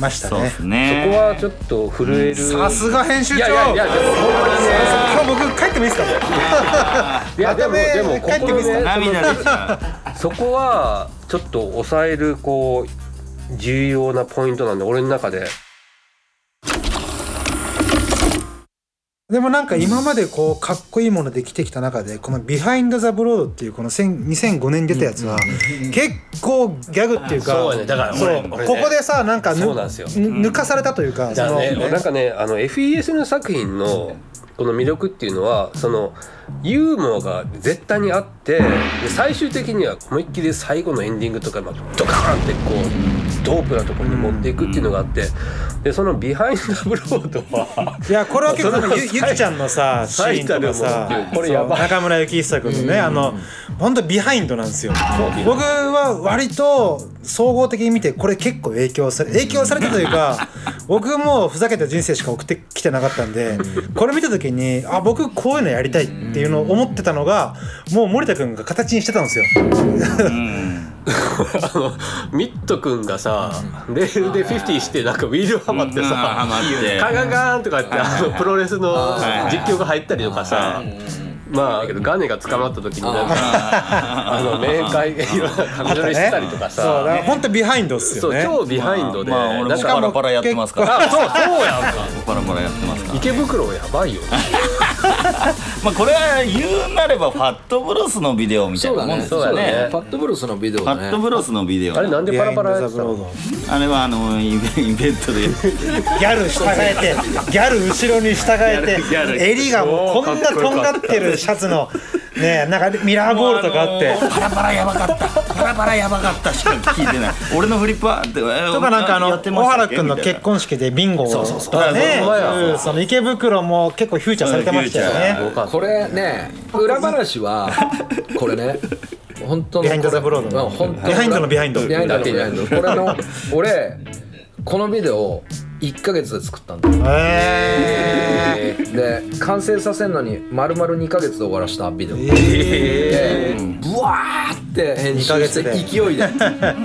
Speaker 4: ました
Speaker 2: そうで
Speaker 4: ね
Speaker 2: すね。
Speaker 6: そこはちょっと震える。
Speaker 4: さすが編集長。
Speaker 6: いやいやいやでもほんまにね。
Speaker 4: 今日僕帰ってもいいですか
Speaker 6: いやでもでも
Speaker 4: 帰ってもいいですか
Speaker 2: 涙出ちゃう
Speaker 6: そこはちょっと抑えるこう重要なポイントなんで俺の中で
Speaker 4: でもなんか今までこうかっこいいものできてきた中でこの「Behind the Broad」っていうこの1000 2005年に出たやつは結構ギャグっていうか
Speaker 6: そうやねだから
Speaker 4: ここでさなんかぬ
Speaker 6: そうなんですよ。
Speaker 4: ぬ抜かされたというかその
Speaker 6: なんかねあの FES の作品のこの魅力っていうのはそのユーモアが絶対にあってで最終的には思いっきり最後のエンディングとかまあドカーンってこうドープなところに持っていくっていうのがあってでその Behind Broad はい
Speaker 4: やこれは結構ゆゆきちゃんのさシーンとかさ
Speaker 6: これやばい。
Speaker 4: 中村幸久君のねあの本当 behind なんですよ。僕は割と総合的に見てこれ結構影響され影響されたというか僕もふざけた人生しか送ってきてなかったんでこれ見た時にあ僕こういうのやりたいっていうのを思ってたのがもう森田君が形にしてたんですよ。
Speaker 6: あの ミット君がさレールで50してなんかウィールハマってさカガガーンとかってあのプロレスの
Speaker 2: はい。
Speaker 6: 実況が入ったりとかさまあけどガネが捕まった時になんか あの面会いろんな髪染めしてたりとか
Speaker 4: そう本当ビハインドっすよね。
Speaker 6: そう超ビハインドで
Speaker 2: まあ俺も
Speaker 6: なんか
Speaker 2: パラパラやってますから。
Speaker 6: あそうそうやんか。
Speaker 2: パラパラやってますから。
Speaker 6: 池袋やばいよ
Speaker 2: まあこれは言うなればファットブロスのビデオみたいなもんです
Speaker 6: そうだね。
Speaker 2: よね
Speaker 5: ファットブルースのビデオね
Speaker 2: ァットブロスのビデオ。
Speaker 6: あれなんでパラパラやってたの？
Speaker 2: あれはあのイベイベントで。
Speaker 4: ギャル従えてギャル後ろに従えて襟がもうこんなとんがってるシャツのねなんかミラーボールとかあって。
Speaker 2: パラパラやばかった。パラパラやばかったしか聞いてない。俺のフリップはってと
Speaker 4: とかなんかあの小原君の結婚式でビンゴとかね
Speaker 2: そうそう。そう
Speaker 4: うんその池袋も結構フューチャーされてましたよね。
Speaker 5: これね裏話はこれね本当の
Speaker 4: Behind the Broad の。 behind の
Speaker 5: behind。behind の behind。これの俺このビデオ1ヶ月で作ったんだよ。
Speaker 4: へ
Speaker 5: で完成させるのに丸々2ヶ月で終わらしたビデオでブワーって編集
Speaker 4: 2ヶ
Speaker 5: して
Speaker 4: 月で。
Speaker 5: 勢いで。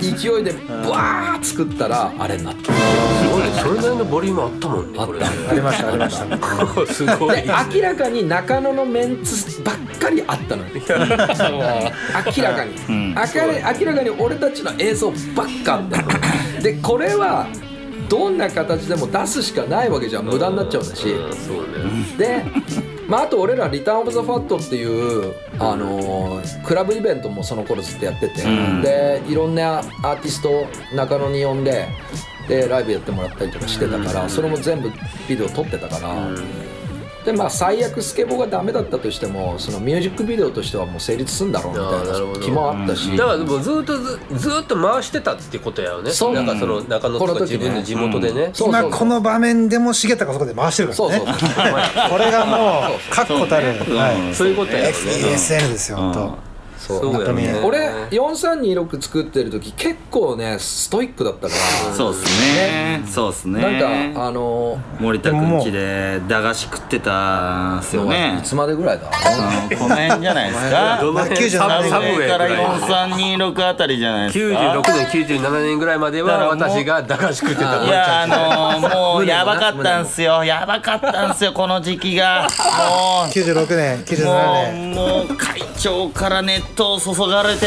Speaker 5: 勢いでブワー作ったらあれになった。
Speaker 6: すごいね。それなりのボリュームあったもんね
Speaker 5: あった。
Speaker 4: ーありましたありました。
Speaker 6: すごい。
Speaker 5: で明らかに中野のメンツばっかりあったのよ。明らかに、明ら明らかに俺たちの映像ばっかあったの。でこれはどんな形でも出すしかないわけじゃん。無駄になっちゃうんだし、で、まあ、あと俺ら「リターン・オブ・ザ・ファット」っていう、あのークラブイベントもその頃ずっとやってて、
Speaker 2: ん。
Speaker 5: でいろんなアーティストを中野に呼んででライブやってもらったりとかしてたから、それも全部ビデオ撮ってたから、でまあ最悪スケボーがダメだったとしてもそのミュージックビデオとしてはもう成立するんだろうみたいな気もあったし、
Speaker 6: だからもうずっとずずっと回してたってことやよね。
Speaker 5: そう。
Speaker 6: なんかその中野とか自分の地元でね。
Speaker 5: そうそう
Speaker 4: 今この場面でも重田がそこで回してるからね
Speaker 5: そうそうそう。
Speaker 4: これがもう確固たる。はい。
Speaker 6: そういうことやよね。
Speaker 4: FESN ですよ本当
Speaker 5: そう。
Speaker 6: そうやね。
Speaker 5: 俺4326作ってる時結構ねストイックだったから。
Speaker 2: そうっすね。そうっすね。
Speaker 5: なんかあの
Speaker 2: 森田くん家で駄菓子食ってたんすよね。
Speaker 5: いつまでぐらいだ？
Speaker 2: あのこの辺じゃないですか。
Speaker 6: どの辺
Speaker 4: 97
Speaker 6: サブサブウェイ
Speaker 2: 上から
Speaker 6: ぐらい
Speaker 2: 4326あたりじゃないですか。
Speaker 6: 96年97年ぐらいまでは私が駄菓子食ってた。
Speaker 2: いやあのー、もうやばかったんすよ。やばかったんすよこの時期が。も
Speaker 4: 96年
Speaker 2: う
Speaker 4: 97年。
Speaker 2: もうもう会長から熱湯注がれて。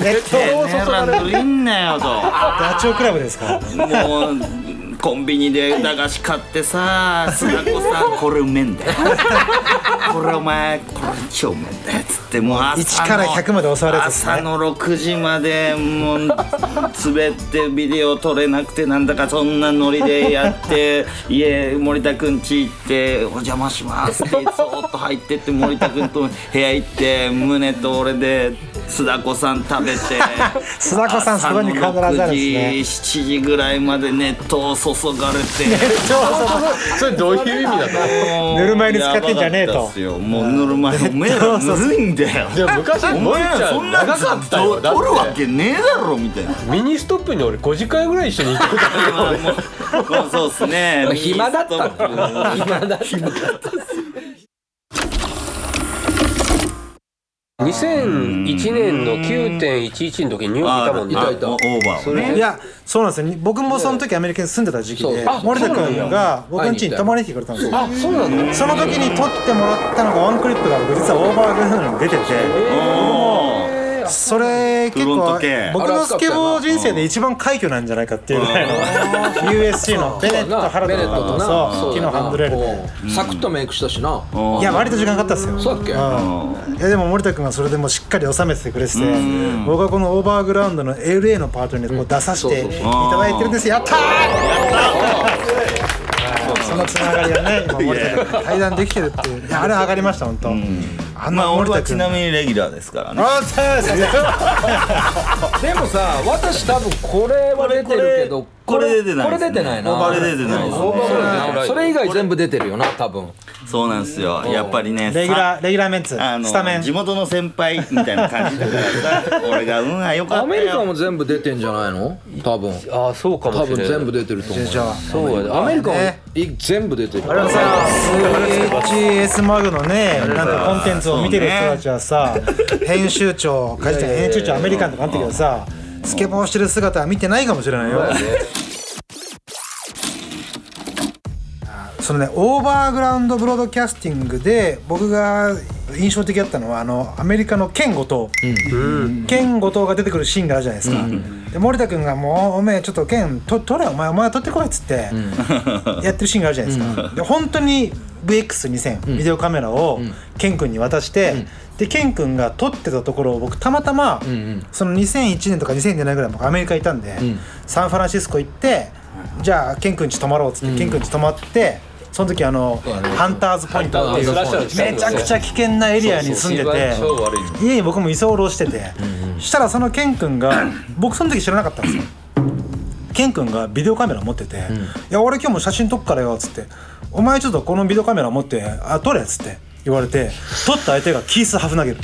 Speaker 4: ネット「
Speaker 2: てめえら塗りんなよ」と。
Speaker 4: ダチョウ倶楽部ですから
Speaker 2: もうコンビニで駄菓子買ってさ「須田子さんこれうめえんだよ」「これお前これ超うめえんだよ」つってもう朝の
Speaker 4: 1から100まで教わるやね。
Speaker 2: 朝の6時までもう滑ってビデオ撮れなくてなんだかそんなノリでやって 家森田くん家行って「お邪魔します」ってそーっと入ってって森田くんと部屋行って胸と俺で須田子さん食べて。
Speaker 4: 須田子さんそこに必ずあるんですね。
Speaker 2: 朝の6時7時ぐらいまで熱湯注がれて。
Speaker 6: それどういう意味だったの
Speaker 4: ぬるま湯に使ってんじゃねえと。
Speaker 2: もうぬるま湯。おめえらぬるいんだよ。
Speaker 6: でも昔
Speaker 2: お
Speaker 6: 森
Speaker 2: 前
Speaker 6: ちゃん
Speaker 2: らそんな
Speaker 6: 長かったよ。だ
Speaker 2: 取るわけねえだろみたいな。
Speaker 6: ミニストップに俺5時間ぐらい一緒に行ってた。よ俺
Speaker 2: もうそうっすね。
Speaker 5: 暇だった暇だった
Speaker 4: い
Speaker 6: 2001年の9.11の時にニューヨークいたもんね。
Speaker 5: いた
Speaker 2: オーバーをね。
Speaker 4: いやそうなんですよ。僕もその時アメリカに住んでた時期で森田君が僕の家に泊まりに来てくれたんですよ。
Speaker 5: あそうなの
Speaker 4: その時に撮ってもらったのがワンクリップが僕実はオーバーグラウンドに出ててそれ結構僕のスケボー人生で一番快挙なんじゃないかっていうぐらいの USC のベネット・ハラ
Speaker 5: ベネットと
Speaker 4: そう木のハンドレール。で
Speaker 5: うん。サクッとメイクしたしな。い
Speaker 4: や割と時間かかったっすよ。
Speaker 5: そうだっけ？
Speaker 4: うん。いやでも森田君はそれでもうしっかり収めててくれてて僕はこのオーバーグラウンドの LA のパートにこう出させていただいてるんです。やったーそのつながりがね今森田君対談できてるっていう。いやあれ上がりました本当。あん
Speaker 2: まあ俺はちなみにレギュラーですからね。
Speaker 4: あそうそう
Speaker 5: でもさ私多分これは出てるけど
Speaker 2: これ出てない
Speaker 5: これ出てないな。
Speaker 2: これ出てないです
Speaker 5: オーバーグラウンドそれ以外全部出てるよな多分
Speaker 2: そうなんですよ。やっぱりね
Speaker 4: レギュラーレギュラーメンツ
Speaker 2: あの
Speaker 4: スタメン。
Speaker 2: 地元の先輩みたいな感じだからさ 俺が運が良かったよ。
Speaker 5: アメリカも全部出てんじゃないの？多分。
Speaker 6: ああそうかも
Speaker 5: 多
Speaker 6: しれない。
Speaker 5: 分全部出てると思う
Speaker 4: じゃあ
Speaker 6: そうやで。
Speaker 5: アメリカも全部出てる。
Speaker 4: あれはさ HS マグのねなんかコンテンツを見てる人たちはさ編集長会社長編集長アメリカンとかあったけどさスケボーしてる姿は見てないかもしれないよそのねオーバーグラウンドブロードキャスティングで僕が印象的だったのはあのアメリカのケン後藤、ケン後藤が出てくるシーンがあるじゃないですか、で森田君がもう「おめえちょっとケンと取れお前お前取ってこい」っつってやってるシーンがあるじゃないですか、で本当に VX2000、ビデオカメラをケン君に渡して、でケン君が撮ってたところを僕たまたま、その2001年とか2002年ぐらい僕アメリカいたんで、サンフランシスコ行ってじゃあケン君家泊まろうっつって、ケン君家泊まってその時あの、ハンターズポイントっていうめちゃくちゃ危険なエリアに住んでて
Speaker 6: 超悪い
Speaker 4: 家に僕も居候してて、したらそのケン君が僕その時知らなかったんですよ。ケン君がビデオカメラ持ってて「いや俺今日も写真撮っからよ」っつって「お前ちょっとこのビデオカメラ持ってあ撮れ」っつって言われて撮った相手がキースハフ投げる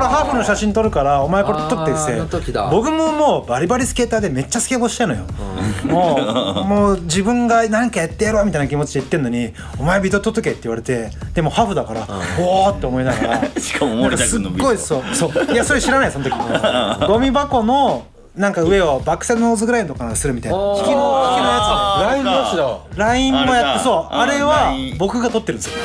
Speaker 4: 俺ハーフの写真撮るからお前これ撮ってって
Speaker 5: 時だ。
Speaker 4: 僕ももうバリバリスケーターでめっちゃスケボーしてんのよ。もうもう自分が何かやってやろうみたいな気持ちで言ってんのに「お前ビデオ撮っとけ」って言われてでもハーフだから「おお!」って思いながら。
Speaker 2: しかも森田君のビデ
Speaker 4: すっごいそうそう。いやそれ知らないその時。ゴミ箱のなんか上をバックサイドノーズグラインドとかするみたいな。引きの引きのや
Speaker 6: ラインブラシだ
Speaker 4: つラインもやってそう。
Speaker 2: あれ
Speaker 4: は僕が撮ってるんですよ。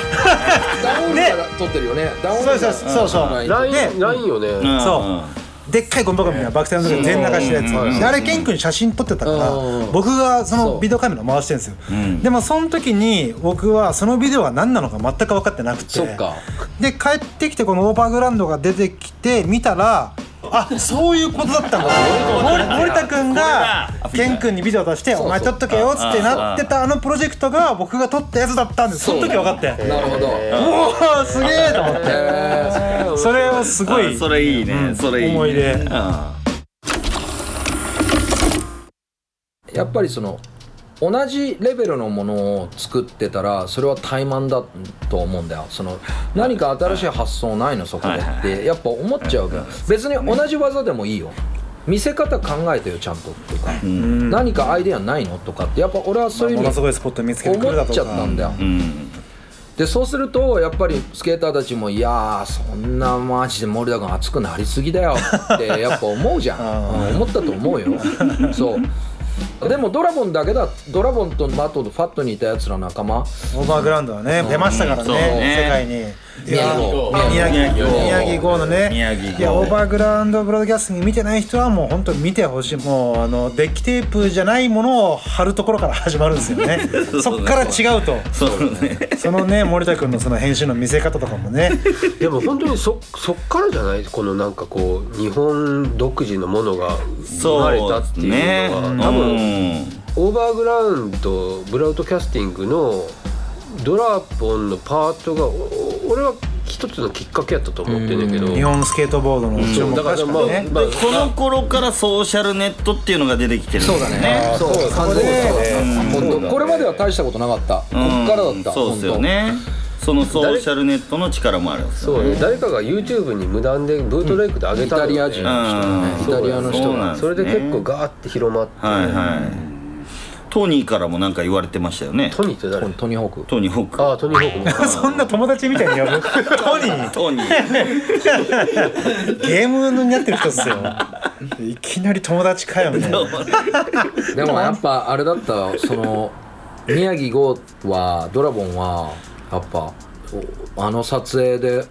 Speaker 5: ダウンから撮ってるよね。ダウン
Speaker 4: そうそうそう。そう
Speaker 6: ライ
Speaker 4: で
Speaker 6: ンラインよね。
Speaker 2: うん。
Speaker 4: そう。でっかいゴミ箱みたいなバックサイドノーズ全流してるやつ。であれケン君写真撮ってたから
Speaker 5: うん
Speaker 4: 僕がそのビデオカメラ回してるんですよ。でもその時に僕はそのビデオが何なのか全く分かってなくて。で帰ってきてこのオーバーグラウンドが出てきて見たらあそういうことだったんだ森森田君がケン君にビデオ出して「お前撮っとけよ」っつってなってたあ。のプロジェクトが僕が撮ったやつだったんです。その時分かって。
Speaker 5: なるほど。
Speaker 4: おおすげえと思って。
Speaker 5: え
Speaker 4: それをすごい
Speaker 2: あそれいいね。それいいね。
Speaker 4: 思い出。
Speaker 5: やっぱりその同じレベルのものを作ってたらそれは怠慢だと思うんだよ。その何か新しい発想ないのそこで。ってやっぱ思っちゃうけど別に同じ技でもいいよ。見せ方考えてよちゃんととか。何かアイデアないのとかってやっぱ俺はそういう
Speaker 4: も
Speaker 5: 意味
Speaker 4: のすごいスポット見つけてくれ
Speaker 5: 思っちゃったんだよ。
Speaker 2: うん。
Speaker 5: でそうするとやっぱりスケーターたちもいやーそんなマジで森田君熱くなりすぎだよってやっぱ思うじゃん。思ったと思うよ。そうでもドラゴンだけだドラゴンとマトとファットにいたやつら仲間。
Speaker 4: オーバーグラウンドはね出ましたからね。世界に
Speaker 5: 宮城
Speaker 4: 宮城
Speaker 2: 宮城
Speaker 4: 宮城号のね。
Speaker 2: 宮城号。
Speaker 4: いやオーバーグラウンドブロードキャスティング見てない人はもう本当に見てほしい。もうあのデッキテープじゃないものを貼るところから始まるんですよね。そっから違うと。
Speaker 2: そうね。
Speaker 4: そのね森田君のその編集の見せ方とかもね。
Speaker 6: でも本当にそそっからじゃない？このなんかこう日本独自のものが生まれたっていうのが、多分オーバーグラウンドブラウトキャスティングのドラポンのパートがお俺は一つのきっかけやったと思ってんねんけど、
Speaker 4: 日本スケートボードの注目
Speaker 6: だからまあ
Speaker 4: ね。
Speaker 6: まあ
Speaker 2: でこの頃からソーシャルネットっていうのが出てきてるんですよね。
Speaker 5: そう完全にそう本当これまでは大したことなかった。こっからだった。
Speaker 2: そうですよね。そのソーシャルネットの力もある
Speaker 6: そうね。誰かが YouTube に無断でブートレイクで上げ
Speaker 5: イ
Speaker 6: たのよね
Speaker 5: タリア人の人ね。
Speaker 2: うん
Speaker 5: イタリアの人が。
Speaker 2: そ
Speaker 6: れで結構ガーって広まって、
Speaker 2: はいはいトニーからもなんか言われてましたよね。
Speaker 6: トニーって誰？
Speaker 5: トニー。ホーク。
Speaker 2: トニーホーク。
Speaker 6: ああトニーホーク。ね
Speaker 4: そんな友達みたいに呼ぶ？トニー。
Speaker 2: トニー。
Speaker 4: ゲームになってる人っすよ。いきなり友達かよね
Speaker 5: でもやっぱあれだったその宮城剛はドラゴンはやっぱおあの撮影で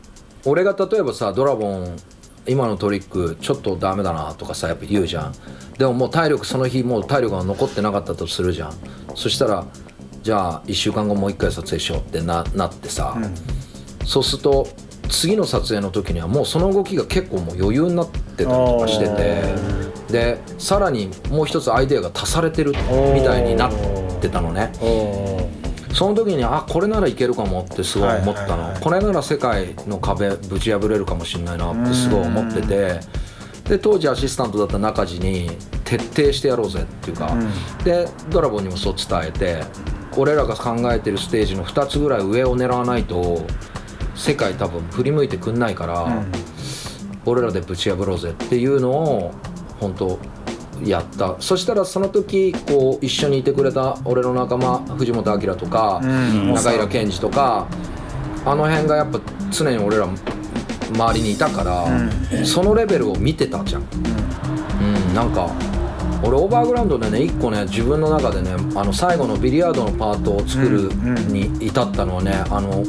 Speaker 5: 俺が例えばさドラゴン今のトリックちょっとダメだなとかさやっぱ言うじゃん。でももう体力その日もう体力が残ってなかったとするじゃん。そしたらじゃあ1週間後もう一回撮影しようってななってさ、そうすると次の撮影の時にはもうその動きが結構もう余裕になってたりとかしてて。でさらにもう一つアイデアが足されてるみたいになってたのねその時にあこれならいけるかもってすごい思ったの、これなら世界の壁ぶち破れるかもしれないなってすごい思ってて。で当時アシスタントだった中地に徹底してやろうぜっていうか、でドラゴンにもそう伝えて俺らが考えてるステージの2つぐらい上を狙わないと世界多分振り向いてくんないから、俺らでぶち破ろうぜっていうのを本当やった。そしたらその時こう一緒にいてくれた俺の仲間藤本明とか、中平健二とかあの辺がやっぱ常に俺ら周りにいたから、そのレベルを見てたじゃん、うん。なんか俺オーバーグラウンドでね一個ね自分の中でねあの最後のビリヤードのパートを作るに至ったのはね、あの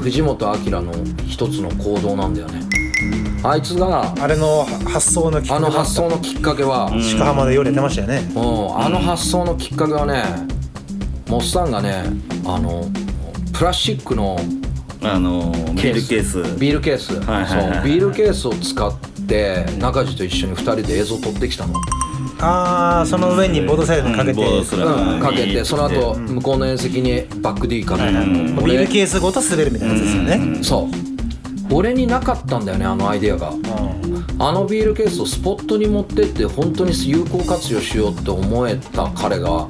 Speaker 5: 藤本明の一つの行動なんだよねあいつが
Speaker 4: あれの発想のきっかけ
Speaker 5: あの発想のきっかけは、
Speaker 4: 鹿浜で夜寝てましたよね。
Speaker 5: うん、あの発想のきっかけはねモッサンがねあのプラスチックの
Speaker 2: あのビールケース。
Speaker 5: ビールケース、
Speaker 2: はいはいはい。
Speaker 5: そう。ビールケースを使って中地と一緒に2人で映像撮ってきたの、
Speaker 4: ああその上にボードサイドかけて、
Speaker 2: うん、
Speaker 5: かけてその後向こうの縁石にバック D かけて、
Speaker 4: ビールケースごと滑るみたいなやつですよね、
Speaker 5: そう俺になかったんだよねあのアイデアが。あのビールケースをスポットに持ってって本当に有効活用しようって思えた彼が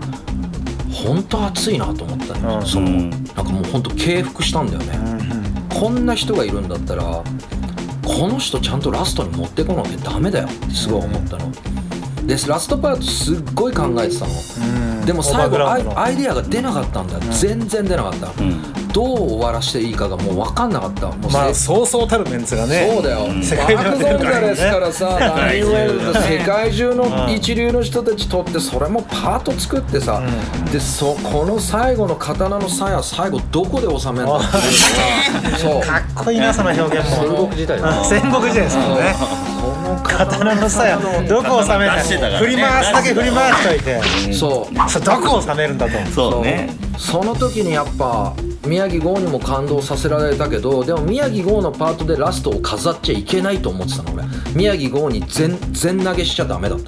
Speaker 5: 本当熱いなと思ったね、
Speaker 4: うん。
Speaker 5: そのなんかもう本当敬服したんだよね、こんな人がいるんだったらこの人ちゃんとラストに持ってこなきゃダメだよってすごい思ったの、でラストパートすっごい考えてたの、でも最後アイデアが出なかったんだよ、全然出なかった、どう終わらしていいかがもう分かんなかった。もう
Speaker 4: まあ
Speaker 5: せ
Speaker 4: そうそうたるメンツがね。
Speaker 5: そうだよ、
Speaker 4: 世
Speaker 5: マーク・
Speaker 4: 界中
Speaker 5: ゴンザレスからさ、ダニー・ウェルズ
Speaker 4: ね
Speaker 5: 世界中の一流の人たち取って、それもパート作ってさ、でそこの最後の刀の鞘、最後、どこで収めるんだっていうのが、そう、
Speaker 4: かっこいいなその表現
Speaker 6: 戦
Speaker 4: も
Speaker 6: 国時代の
Speaker 4: 戦国時代ですもんね刀の鞘どこを収め
Speaker 2: 出してたからね。
Speaker 4: た振り回すだけ振り回しといて。
Speaker 5: そう、
Speaker 4: それどこを収めるんだと。
Speaker 2: そうね。
Speaker 5: その時にやっぱ宮城剛にも感動させられたけどでも宮城剛のパートでラストを飾っちゃいけないと思ってたの俺。宮城剛に全全投げしちゃダメだと。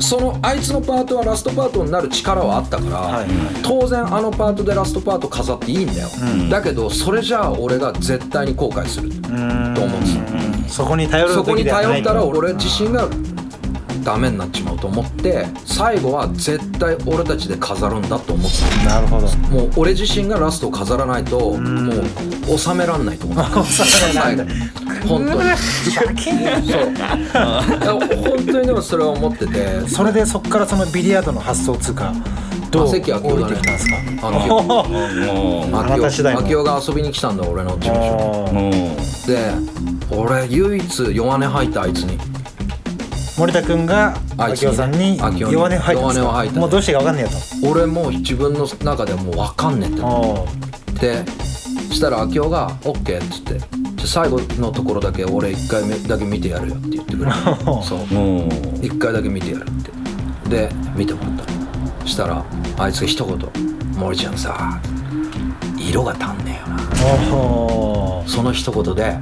Speaker 5: そのあいつのパートはラストパートになる力はあったから、当然あのパートでラストパート飾っていいんだよ、だけどそれじゃあ俺が絶対に後悔すると思ってた
Speaker 4: そこに頼る
Speaker 5: そこに頼ったら俺自身がダメになっちまうと思って最後は絶対俺たちで飾るんだと思ってた。
Speaker 4: なるほど。
Speaker 5: もう俺自身がラストを飾らないともう収めらんないと思ってた。最後本当に。そう。本当にでもそれは思ってて。
Speaker 4: それでそこからそのビリヤードの発想つうかどう
Speaker 5: 関明夫だね
Speaker 4: 降りてきたんですか？
Speaker 5: 秋夫が遊びに来たんだ俺の事務所で俺唯一弱音吐いたあいつに。
Speaker 4: 森田君が
Speaker 5: あいつにね。
Speaker 4: 明夫さんに
Speaker 5: 明夫に。
Speaker 4: 弱音吐いたんです
Speaker 5: 弱音を吐いた。
Speaker 4: かもうどうしてか分かんねえと。
Speaker 5: 俺もう自分の中ではもう分かんねえって。でそしたら明夫が「OK」っつって「じゃあ最後のところだけ俺一回目だけ見てやるよ」って言ってくれた そう。
Speaker 2: もう
Speaker 5: 一回だけ見てやるって。で見てもらった。のそしたらあいつが一言「森ちゃんさ色が足んねえよな。
Speaker 4: ーお」
Speaker 5: その一言で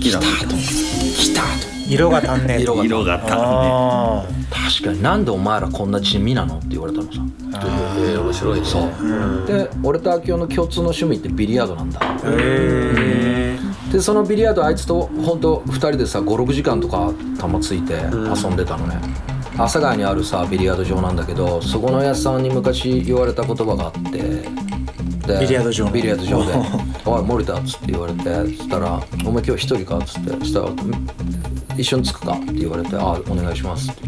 Speaker 5: 来たと来たと
Speaker 4: 色が足んねえ
Speaker 5: 色が
Speaker 2: 色が足んね
Speaker 4: あ
Speaker 5: 確かになんでお前らこんな地味なのって言われたのさ。
Speaker 6: えー。面白いね
Speaker 5: そう、で俺と明夫の共通の趣味ってビリヤードなんだ。でそのビリヤードあいつと本当2人でさ56時間とか球ついて遊んでたのね、阿佐ヶ谷にあるさビリヤード場なんだけどそこのおやつさんに昔言われた言葉があってで
Speaker 4: ビリヤード場の
Speaker 5: ビリヤード場で「おい森田」っつって言われてそしたら「お前今日一人か?」っつってそしたら「一緒に着くか?」って言われて「あお願いします」って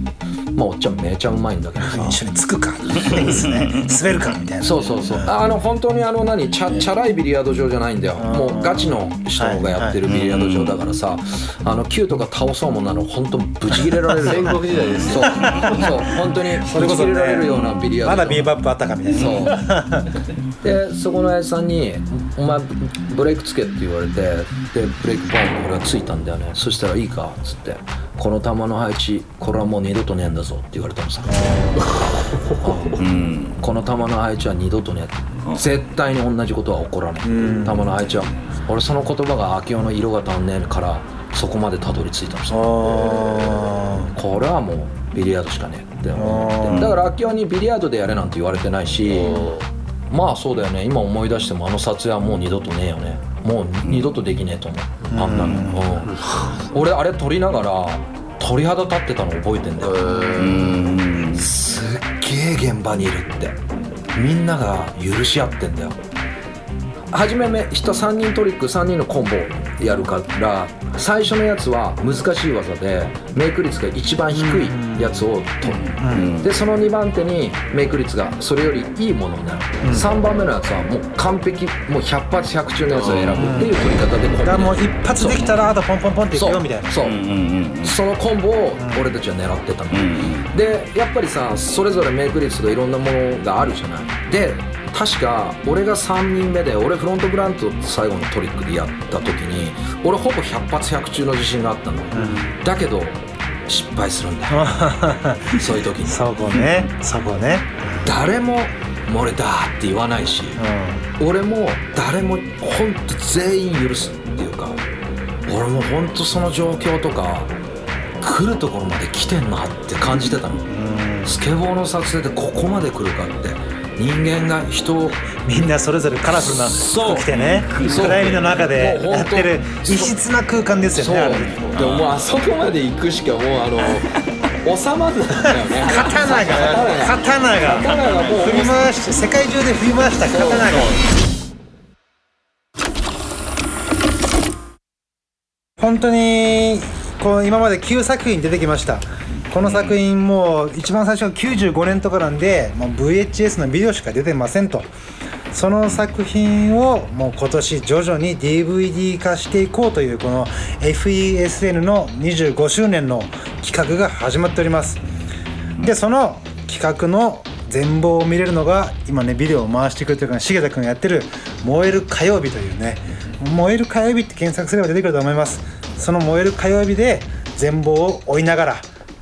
Speaker 5: まあおっちゃんめちゃうまいんだけどさ。
Speaker 4: 一緒につくか。ですね。滑るかみたいな
Speaker 5: そうそうそう。あの本当にあの何チャチャラいビリヤード場じゃないんだよ。もうガチの人がやってるビリヤード場だからさあの球とか倒そうもんなの本当ブチ切れられる。
Speaker 6: 戦国時代です
Speaker 5: そう。そう。本当にブチ切れられるようなビリヤード場。
Speaker 4: まだビーバップあったかみたいな
Speaker 5: そう。でそこの親父さんに「お前ブレイクつけ」って言われてでブレイクポン俺がついたんだよね。そしたら「いいか」っつって「この球の配置これはもう二度とねえんだぞ」って言われたのさこの球の配置は二度とね絶対に同じことは起こらねえ球の配置は。俺その言葉が秋夫の色が足んねえからそこまでたどり着いたのさこれはもうビリヤードしかねえって思って。だから秋夫にビリヤードでやれなんて言われてないしまあそうだよね。今思い出してもあの撮影はもう二度とねえよね。もう二度とできねえと思う。あんなの、うん。俺あれ撮りながら鳥肌立ってたの覚えてんだよ。すっげえ現場にいるって。みんなが許し合ってんだよ初めめ人3人トリック3人のコンボやるから最初のやつは難しい技でメイク率が一番低いやつを取る、でその2番手にメイク率がそれよりいいものになる、3番目のやつはもう完璧もう100発100中のやつを選ぶっていう取り方でコンボ。
Speaker 4: だからもう一発できたらあとポンポンポンっていく
Speaker 5: そう。
Speaker 4: よみたいな。
Speaker 5: そう、そのコンボを俺たちは狙ってたの、でやっぱりさそれぞれメイク率がいろんなものがあるじゃない。で確か俺が3人目で俺フロントグラント最後のトリックでやった時に俺ほぼ100発100中の自信があったの、だけど失敗するんだよ。そういう時に。
Speaker 4: そこね。そこね。
Speaker 5: 誰も「漏れだ」って言わないし、俺も誰も本当全員許すっていうか俺も本当その状況とか来るところまで来てんなって感じてたの、スケボーの撮影でここまで来るかって人間が人を
Speaker 4: みんなそれぞれカラフルな服着てね暗闇の中でやってる異質な空間ですよね
Speaker 5: でももうあそこまで行くしかもうあの 収まんないんだよね。
Speaker 4: 刀が刀が。
Speaker 5: 刀が。もう
Speaker 4: 振り回して世界中で振り回した刀が。本当にこう今まで9作品出てきましたこの作品も一番最初は95年とかなんでもう VHS のビデオしか出てませんと。その作品をもう今年徐々に DVD 化していこうというこの FESN の25周年の企画が始まっております。でその企画の全貌を見れるのが今ねビデオを回してくれてるから重田君がやってる「燃える火曜日」というね「燃える火曜日」って検索すれば出てくると思います。その「燃える火曜日」で全貌を追いながら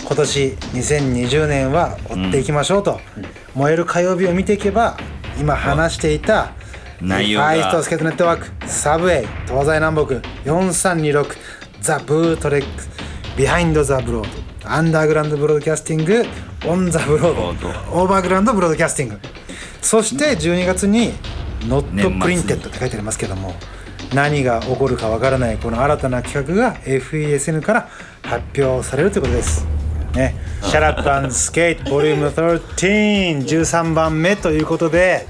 Speaker 4: 今年2020年は追っていきましょうと「燃える火曜日」を見ていけば今話していた
Speaker 2: 内容が。
Speaker 4: Far East S kate Network Subway 東西南北4326 The Bootleg Behind the Broad Underground Broadcasting On the Broad Overground Broadcasting。そして12月に「Not Printed」って書いてありますけども何が起こるかわからないこの新たな企画が FESN から発表されるということです。ね、 Shut Up Skate ボリューム13 13番目ということで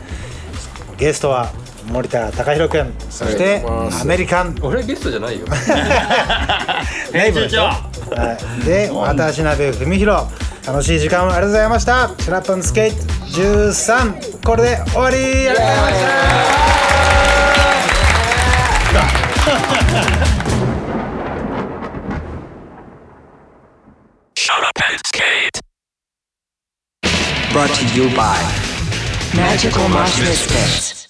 Speaker 4: ゲストは森田貴弘君そしてアメリカン。
Speaker 6: 俺ゲストじゃないよ。
Speaker 4: ライブでしょ、はい、で私鍋文弘楽しい時間をありがとうございました。 Shut Up Skate 13これで終わり。ありがとうございました
Speaker 3: Brought to you by Magical Mushroom Sticks.